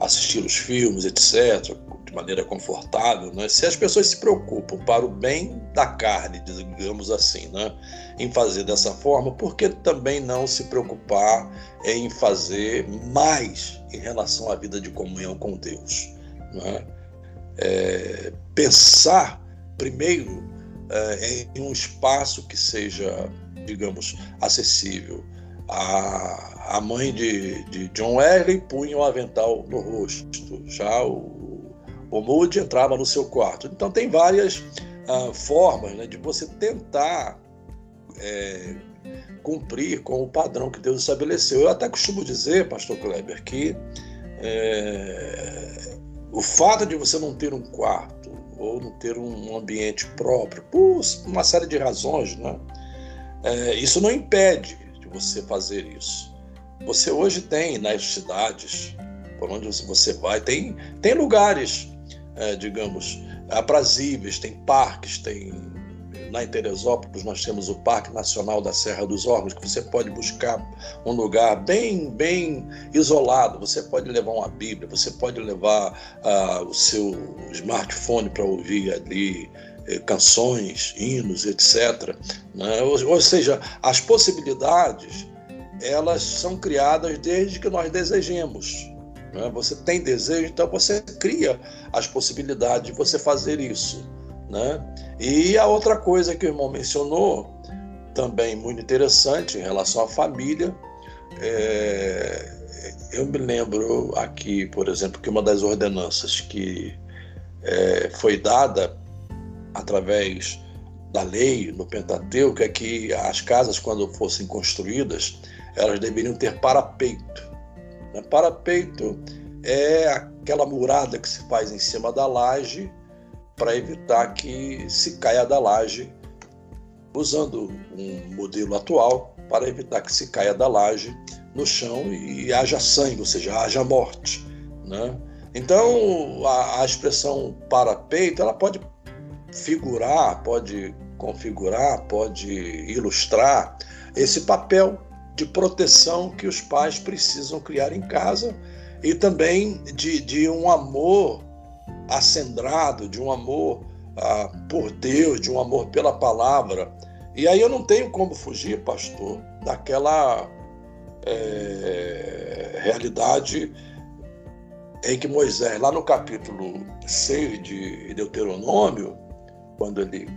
assistir os filmes, etc., de maneira confortável, né? se as pessoas se preocupam para o bem da carne, digamos assim, né? em fazer dessa forma, por que também não se preocupar em fazer mais em relação à vida de comunhão com Deus? Né? É, pensar primeiro é, em um espaço que seja, digamos, acessível. A, a mãe de, de John Wesley punha o um avental no rosto, já o o Moody entrava no seu quarto. Então, tem várias ah, formas né, de você tentar é, cumprir com o padrão que Deus estabeleceu. Eu até costumo dizer, pastor Kleber, que é, o fato de você não ter um quarto ou não ter um ambiente próprio, por uma série de razões, né, é, isso não impede de você fazer isso. Você hoje tem nas cidades, por onde você vai, tem, tem lugares, é, digamos, aprazíveis, tem parques, tem Lá em Teresópolis nós temos o Parque Nacional da Serra dos Órgãos, que você pode buscar um lugar bem, bem isolado. Você pode levar uma Bíblia, você pode levar uh, o seu smartphone para ouvir ali eh, canções, hinos, etc. Né? Ou, seja, as possibilidades elas são criadas desde que nós desejemos. Né? Você tem desejo, então você cria as possibilidades de você fazer isso. Né? E a outra coisa que o irmão mencionou, também muito interessante em relação à família, é, eu me lembro aqui, por exemplo, que uma das ordenanças que é, foi dada através da lei no Pentateuco é que as casas, quando fossem construídas, elas deveriam ter parapeito. Né? Parapeito é aquela murada que se faz em cima da laje para evitar que se caia da laje, usando um modelo atual para evitar que se caia da laje no chão e haja sangue, ou seja, haja morte. Né? Então, a, a expressão parapeito ela pode figurar, pode configurar, pode ilustrar esse papel de proteção que os pais precisam criar em casa e também de, de um amor acendrado, de um amor ah, por Deus, de um amor pela palavra. E aí eu não tenho como fugir, pastor, daquela é, realidade em que Moisés, lá no capítulo 6 de Deuteronômio, quando ele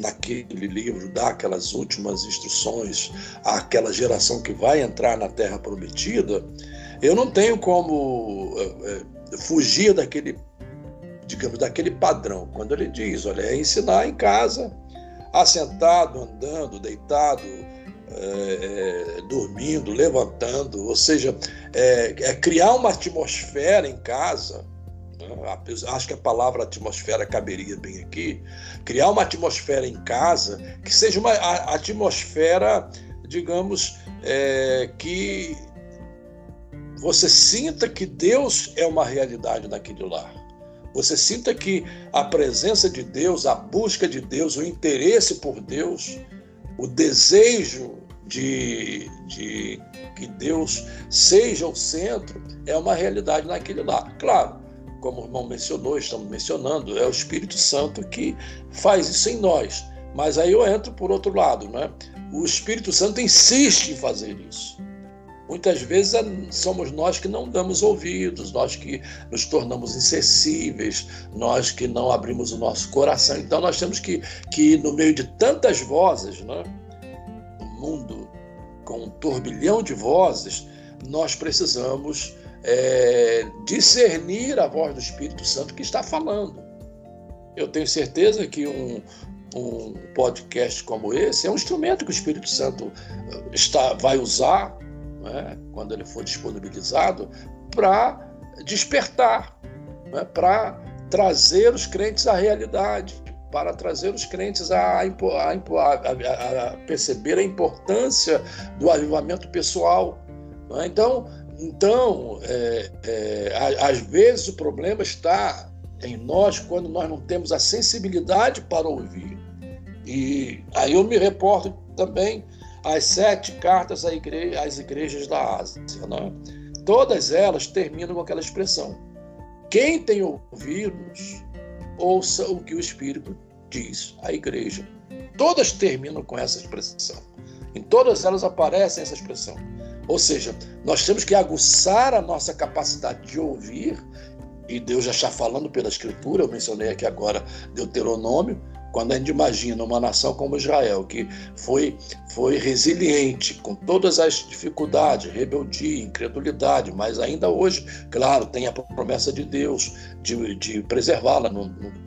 naquele livro dá aquelas últimas instruções àquela geração que vai entrar na terra prometida, eu não tenho como é, fugir daquele digamos, daquele padrão. Quando ele diz, olha, é ensinar em casa, assentado, andando, deitado, é, dormindo, levantando, ou seja, é, é, criar uma atmosfera em casa. Né? Acho que a palavra atmosfera caberia bem aqui. Criar uma atmosfera em casa que seja uma atmosfera, digamos, que você sinta que Deus é uma realidade naquele lar. Você sinta que a presença de Deus, a busca de Deus, o interesse por Deus, o desejo de, de que Deus seja o centro é uma realidade naquele lá. Claro, como o irmão mencionou, estamos mencionando, é o Espírito Santo que faz isso em nós. Mas aí eu entro por outro lado, né? O Espírito Santo insiste em fazer isso. Muitas vezes é, somos nós que não damos ouvidos, nós que nos tornamos insensíveis, nós que não abrimos o nosso coração. Então nós temos que, que no meio de tantas vozes, né, no mundo com um turbilhão de vozes, nós precisamos é, discernir a voz do Espírito Santo que está falando. Eu tenho certeza que um, um podcast como esse é um instrumento que o Espírito Santo está, vai usar né, quando ele for disponibilizado, para despertar, né, para trazer os crentes à realidade, para trazer os crentes a, a, a, a perceber a importância do avivamento pessoal. Né? Então, então é, é, às vezes o problema está em nós quando nós não temos a sensibilidade para ouvir. E aí eu me reporto também as sete cartas às igrejas da Ásia. Né? Todas elas terminam com aquela expressão: quem tem ouvidos, ouça o que o Espírito diz à igreja. Todas terminam com essa expressão. Em todas elas aparece essa expressão. Ou seja, nós temos que aguçar a nossa capacidade de ouvir, e Deus já está falando pela Escritura, eu mencionei aqui agora Deuteronômio, quando a gente imagina uma nação como Israel, que foi, foi resiliente com todas as dificuldades, rebeldia, incredulidade, mas ainda hoje, claro, tem a promessa de Deus de, de preservá-la, não, não,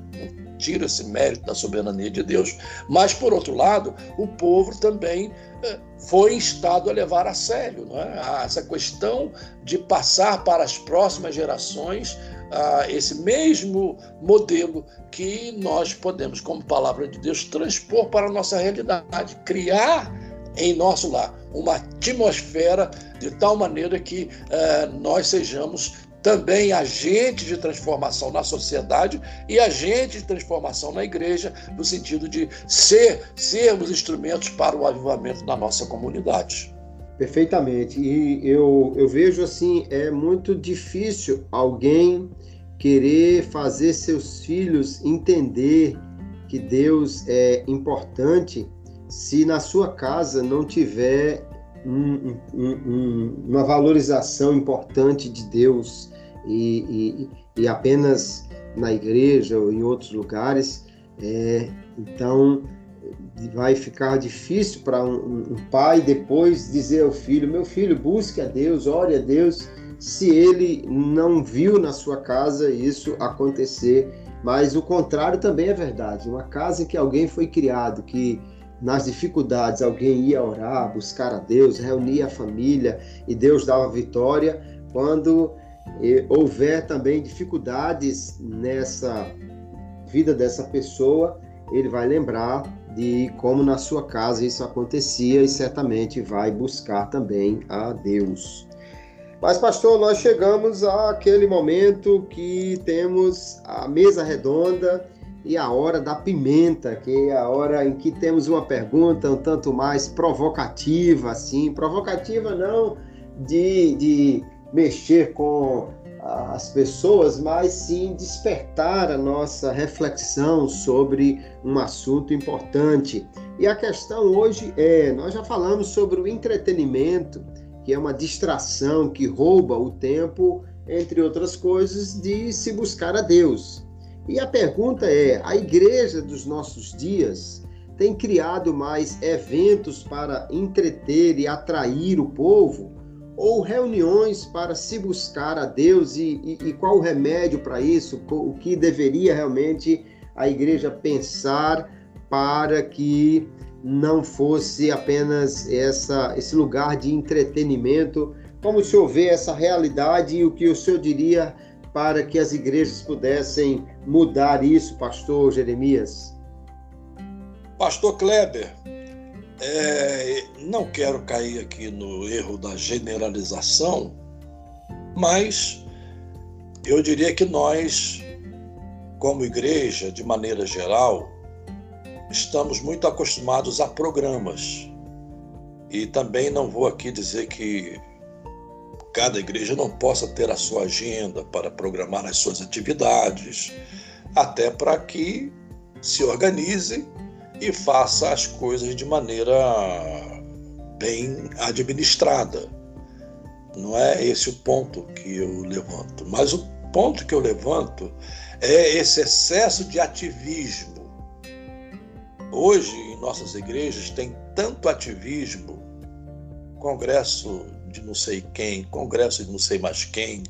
tira esse mérito da soberania de Deus. Mas, por outro lado, o povo também eh, foi instado a levar a sério é? essa questão de passar para as próximas gerações ah, esse mesmo modelo que nós podemos, como palavra de Deus, transpor para a nossa realidade, criar em nosso lar, uma atmosfera de tal maneira que uh, nós sejamos também agentes de transformação na sociedade e agentes de transformação na igreja, no sentido de ser, sermos instrumentos para o avivamento da nossa comunidade. Perfeitamente. E eu, eu vejo assim, é muito difícil alguém querer fazer seus filhos entender que Deus é importante se na sua casa não tiver um, um, um, uma valorização importante de Deus e, e, e, apenas na igreja ou em outros lugares. É, então vai ficar difícil para um, pai depois dizer ao filho: meu filho, busque a Deus, ore a Deus, se ele não viu na sua casa isso acontecer. Mas o contrário também é verdade. Uma casa em que alguém foi criado, que nas dificuldades alguém ia orar, buscar a Deus, reunir a família e Deus dava vitória. Quando eh, houver também dificuldades nessa vida dessa pessoa, ele vai lembrar de como na sua casa isso acontecia e certamente vai buscar também a Deus. Mas, pastor, nós chegamos àquele momento que temos a mesa redonda e a hora da pimenta, que é a hora em que temos uma pergunta um tanto mais provocativa, assim, provocativa não de, de mexer com as pessoas, mas sim despertar a nossa reflexão sobre um assunto importante. E a questão hoje é: nós já falamos sobre o entretenimento, que é uma distração que rouba o tempo, entre outras coisas, de se buscar a Deus. E a pergunta é: a igreja dos nossos dias tem criado mais eventos para entreter e atrair o povo? Ou reuniões para se buscar a Deus e, e, e qual o remédio para isso? O que deveria realmente a igreja pensar para que não fosse apenas essa, esse lugar de entretenimento? Como o senhor vê essa realidade e o que o senhor diria para que as igrejas pudessem mudar isso, pastor Jeremias? Pastor Kleber, é, não quero cair aqui no erro da generalização, mas eu diria que nós, como igreja, de maneira geral, estamos muito acostumados a programas. E também não vou aqui dizer que cada igreja não possa ter a sua agenda para programar as suas atividades, até para que se organize e faça as coisas de maneira bem administrada. Não é esse o ponto que eu levanto, mas o ponto que eu levanto é esse excesso de ativismo. Hoje, em nossas igrejas, tem tanto ativismo, congresso de não sei quem, congresso de não sei mais quem,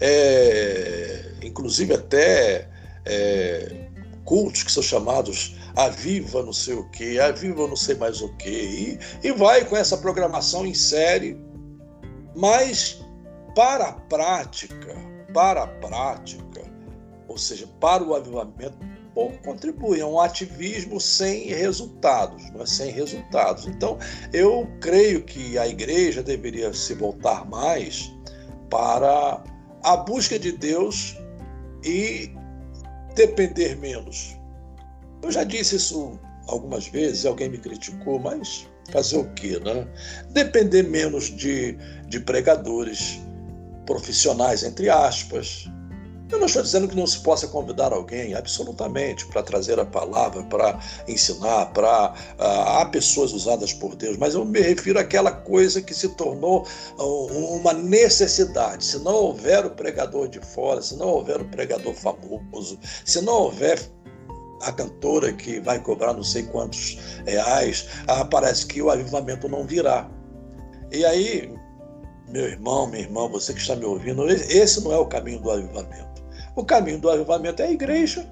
é, inclusive até é, cultos que são chamados Aviva não sei o que, Aviva não sei mais o que, e, e vai com essa programação em série, mas para a prática, para a prática, ou seja, para o avivamento, pouco contribui. É um ativismo sem resultados, não é? sem resultados. Então, eu creio que a igreja deveria se voltar mais para a busca de Deus e depender menos. Eu já disse isso algumas vezes, alguém me criticou, mas fazer o quê, né? Depender menos de, de pregadores profissionais, entre aspas, eu não estou dizendo que não se possa convidar alguém, absolutamente, para trazer a palavra, para ensinar, para uh, há pessoas usadas por Deus, mas eu me refiro àquela coisa que se tornou uh, uma necessidade. Se não houver o pregador de fora, se não houver o pregador famoso, se não houver a cantora que vai cobrar não sei quantos reais, uh, parece que o avivamento não virá. E aí, meu irmão, minha irmã, você que está me ouvindo, esse não é o caminho do avivamento. O caminho do avivamento é a igreja,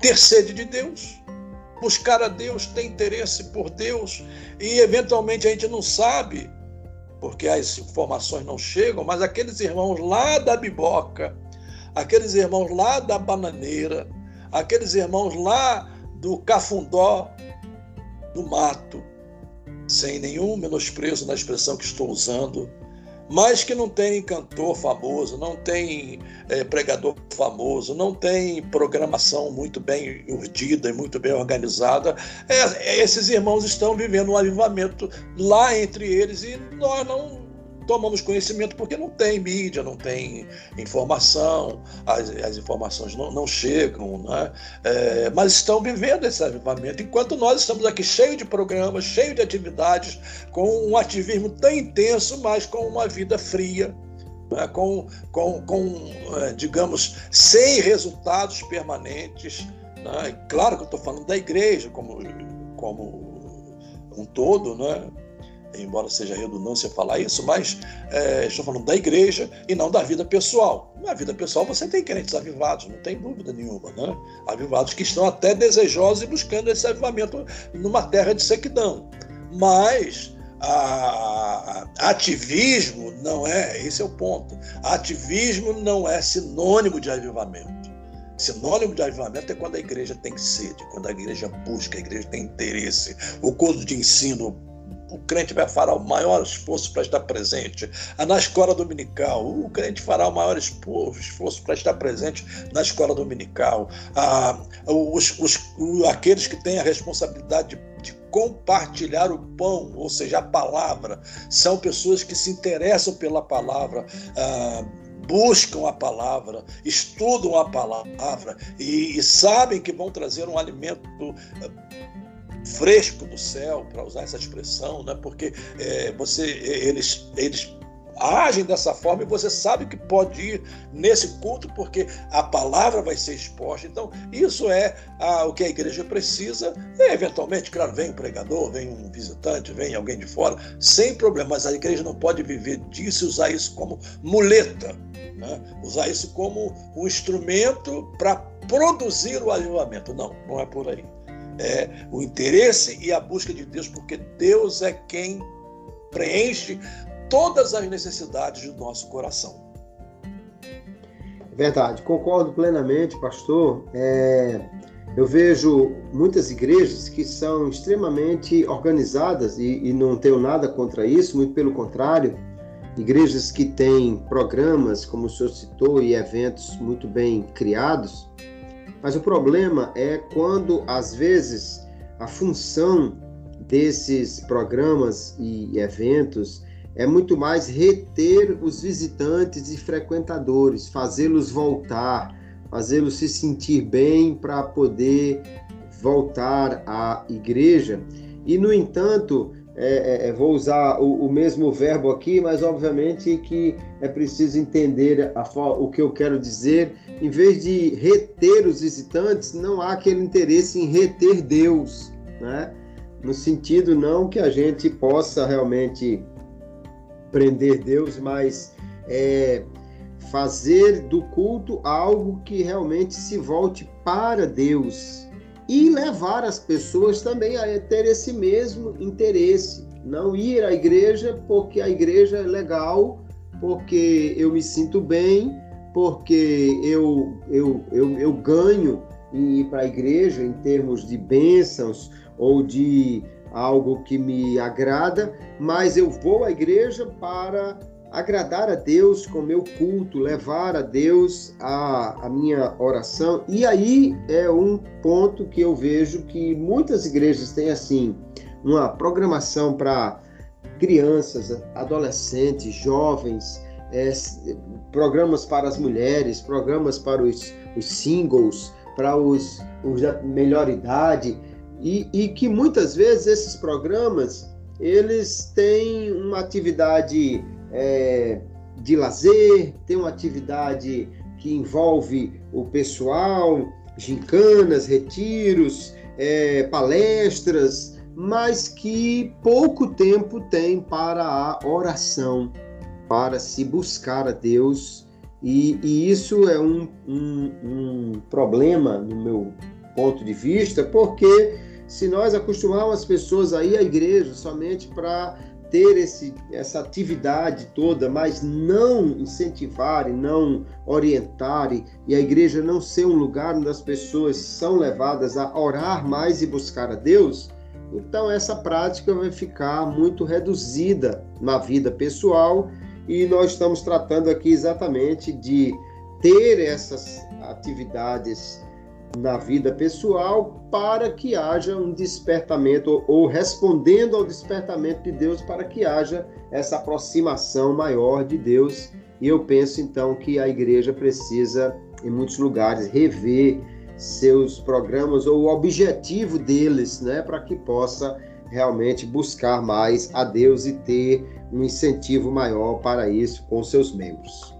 ter sede de Deus, buscar a Deus, ter interesse por Deus, e eventualmente a gente não sabe, porque as informações não chegam, mas aqueles irmãos lá da biboca, aqueles irmãos lá da bananeira, aqueles irmãos lá do cafundó, do mato, sem nenhum menosprezo na expressão que estou usando, mas que não tem cantor famoso, não tem é, pregador famoso, não tem programação muito bem urdida e muito bem organizada. É, esses irmãos estão vivendo um avivamento lá entre eles e nós não tomamos conhecimento porque não tem mídia, não tem informação, as, as informações não, não chegam, né? É, mas estão vivendo esse avivamento, enquanto nós estamos aqui cheio de programas, cheio de atividades, com um ativismo tão intenso, mas com uma vida fria, né? com, com, com é, digamos, sem resultados permanentes. Né? Claro que eu estou falando da igreja como, como um todo, né? Embora seja redundância falar isso, mas é, estou falando da igreja e não da vida pessoal. Na vida pessoal você tem crentes avivados, não tem dúvida nenhuma, né? Avivados que estão até desejosos e buscando esse avivamento numa terra de sequidão. Mas a, a, ativismo não é, esse é o ponto. Ativismo não é sinônimo de avivamento. Sinônimo de avivamento é quando a igreja tem sede, quando a igreja busca, a igreja tem interesse. O curso de ensino o crente vai fará o maior esforço para estar presente. Na escola dominical, o crente fará o maior esforço para estar presente na escola dominical. Ah, os, os, aqueles que têm a responsabilidade de, de compartilhar o pão, ou seja, a palavra, são pessoas que se interessam pela palavra. Ah, buscam a palavra, estudam a palavra e, e, sabem que vão trazer um alimento fresco do céu, para usar essa expressão, né? porque é, você, eles, eles agem dessa forma e você sabe que pode ir nesse culto porque a palavra vai ser exposta. Então, isso é a, o que a igreja precisa. E, eventualmente, claro, vem um pregador, vem um visitante, vem alguém de fora, sem problema, mas a igreja não pode viver disso e usar isso como muleta, né? usar isso como um instrumento para produzir o avivamento. Não, não é por aí é, o interesse e a busca de Deus, porque Deus é quem preenche todas as necessidades do nosso coração. Verdade, concordo plenamente, pastor. É, eu vejo muitas igrejas que são extremamente organizadas e, e não tenho nada contra isso, muito pelo contrário. Igrejas que têm programas, como o senhor citou, e eventos muito bem criados, mas o problema é quando, às vezes, a função desses programas e eventos é muito mais reter os visitantes e frequentadores, fazê-los voltar, fazê-los se sentir bem para poder voltar à igreja. E, no entanto, é, é, é, vou usar o, o, mesmo verbo aqui, mas obviamente que é preciso entender a, o que eu quero dizer. Em vez de reter os visitantes, não há aquele interesse em reter Deus, né? No sentido não que a gente possa realmente prender Deus, mas é, fazer do culto algo que realmente se volte para Deus, e levar as pessoas também a ter esse mesmo interesse. Não ir à igreja porque a igreja é legal, porque eu me sinto bem, porque eu, eu, eu, eu ganho em ir para a igreja em termos de bênçãos ou de algo que me agrada, mas eu vou à igreja para agradar a Deus com meu culto, levar a Deus a, a minha oração. E aí é um ponto que eu vejo que muitas igrejas têm assim, uma programação para crianças, adolescentes, jovens, é, programas para as mulheres, programas para os, os singles, para os, os da melhor idade, e, e que muitas vezes esses programas eles têm uma atividade é, de lazer, tem uma atividade que envolve o pessoal, gincanas, retiros, é, palestras, mas que pouco tempo tem para a oração, para se buscar a Deus. E, e isso é um, um, um problema, no meu ponto de vista, porque se nós acostumarmos as pessoas a ir à igreja somente para ter esse, essa atividade toda, mas não incentivar e não orientar e a igreja não ser um lugar onde as pessoas são levadas a orar mais e buscar a Deus, então essa prática vai ficar muito reduzida na vida pessoal e nós estamos tratando aqui exatamente de ter essas atividades na vida pessoal para que haja um despertamento ou respondendo ao despertamento de Deus para que haja essa aproximação maior de Deus. E eu penso então que a igreja precisa em muitos lugares rever seus programas ou o objetivo deles, né, para que possa realmente buscar mais a Deus e ter um incentivo maior para isso com seus membros.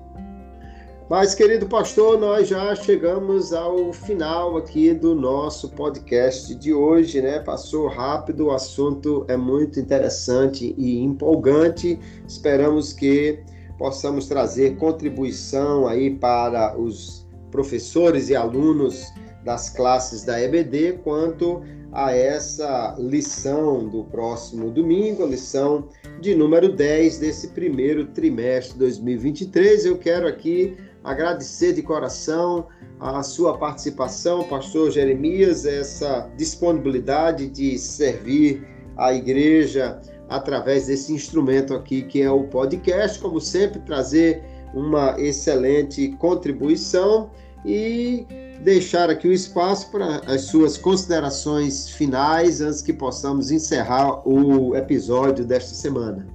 Mas, querido pastor, nós já chegamos ao final aqui do nosso podcast de hoje, né? Passou rápido, o assunto é muito interessante e empolgante. Esperamos que possamos trazer contribuição aí para os professores e alunos das classes da EBD quanto a essa lição do próximo domingo, a lição de número 10 desse primeiro trimestre de 2023. Eu quero aqui agradecer de coração a sua participação, pastor Jeremias, essa disponibilidade de servir a igreja através desse instrumento aqui que é o podcast, como sempre trazer uma excelente contribuição e deixar aqui o espaço para as suas considerações finais antes que possamos encerrar o episódio desta semana.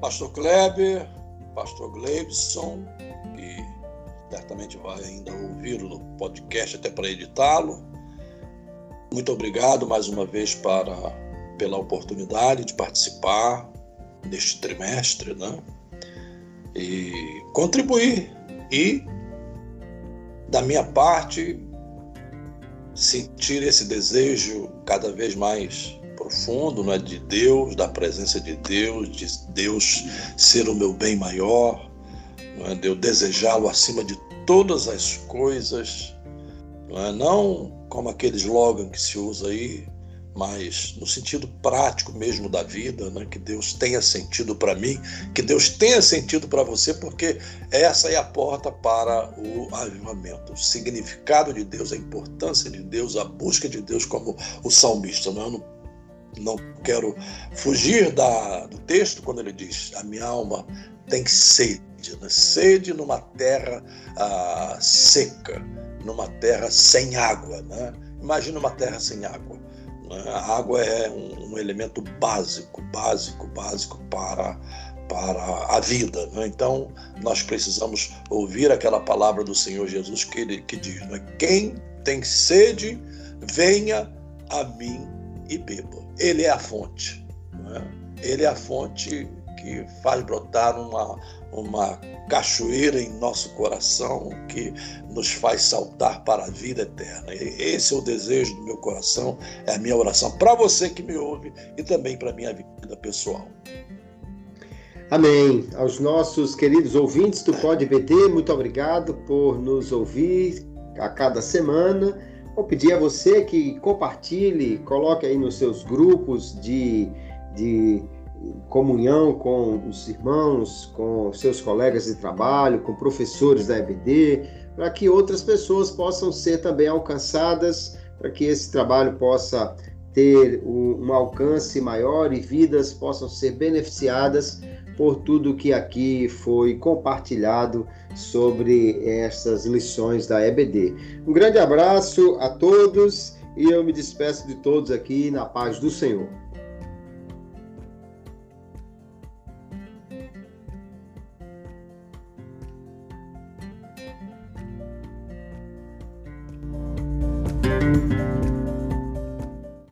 Pastor Kleber, pastor Gleibson, que certamente vai ainda ouvir no podcast até para editá-lo. Muito obrigado mais uma vez para, pela oportunidade de participar neste trimestre, né? E contribuir e, da minha parte, sentir esse desejo cada vez mais profundo, não é de Deus, da presença de Deus, de Deus ser o meu bem maior, não é de eu desejá-lo acima de todas as coisas, não é? Não como aquele slogan que se usa aí, mas no sentido prático mesmo da vida, né? que Deus tenha sentido para mim, que Deus tenha sentido para você, porque essa é a porta para o avivamento. O significado de Deus, a importância de Deus, a busca de Deus, como o salmista. Não, é? eu não não quero fugir da, do texto quando ele diz: a minha alma tem sede, né? sede numa terra ah, seca, numa terra sem água. Né? Imagina uma terra sem água. A água é um, um, elemento básico, básico, básico para para a vida. Né? Então, nós precisamos ouvir aquela palavra do Senhor Jesus que, ele, que diz: né? Quem tem sede, venha a mim e beba. Ele é a fonte. Né? Ele é a fonte que faz brotar uma, uma cachoeira em nosso coração que nos faz saltar para a vida eterna. Esse é o desejo do meu coração, é a minha oração para você que me ouve e também para a minha vida pessoal. Amém. Aos nossos queridos ouvintes do Pode BD, muito obrigado por nos ouvir a cada semana Vou pedir a você que compartilhe, coloque aí nos seus grupos de, de comunhão com os irmãos, com seus colegas de trabalho, com professores da EBD, para que outras pessoas possam ser também alcançadas, para que esse trabalho possa ter um, um alcance maior e vidas possam ser beneficiadas por tudo que aqui foi compartilhado sobre essas lições da EBD. Um grande abraço a todos e eu me despeço de todos aqui na paz do Senhor.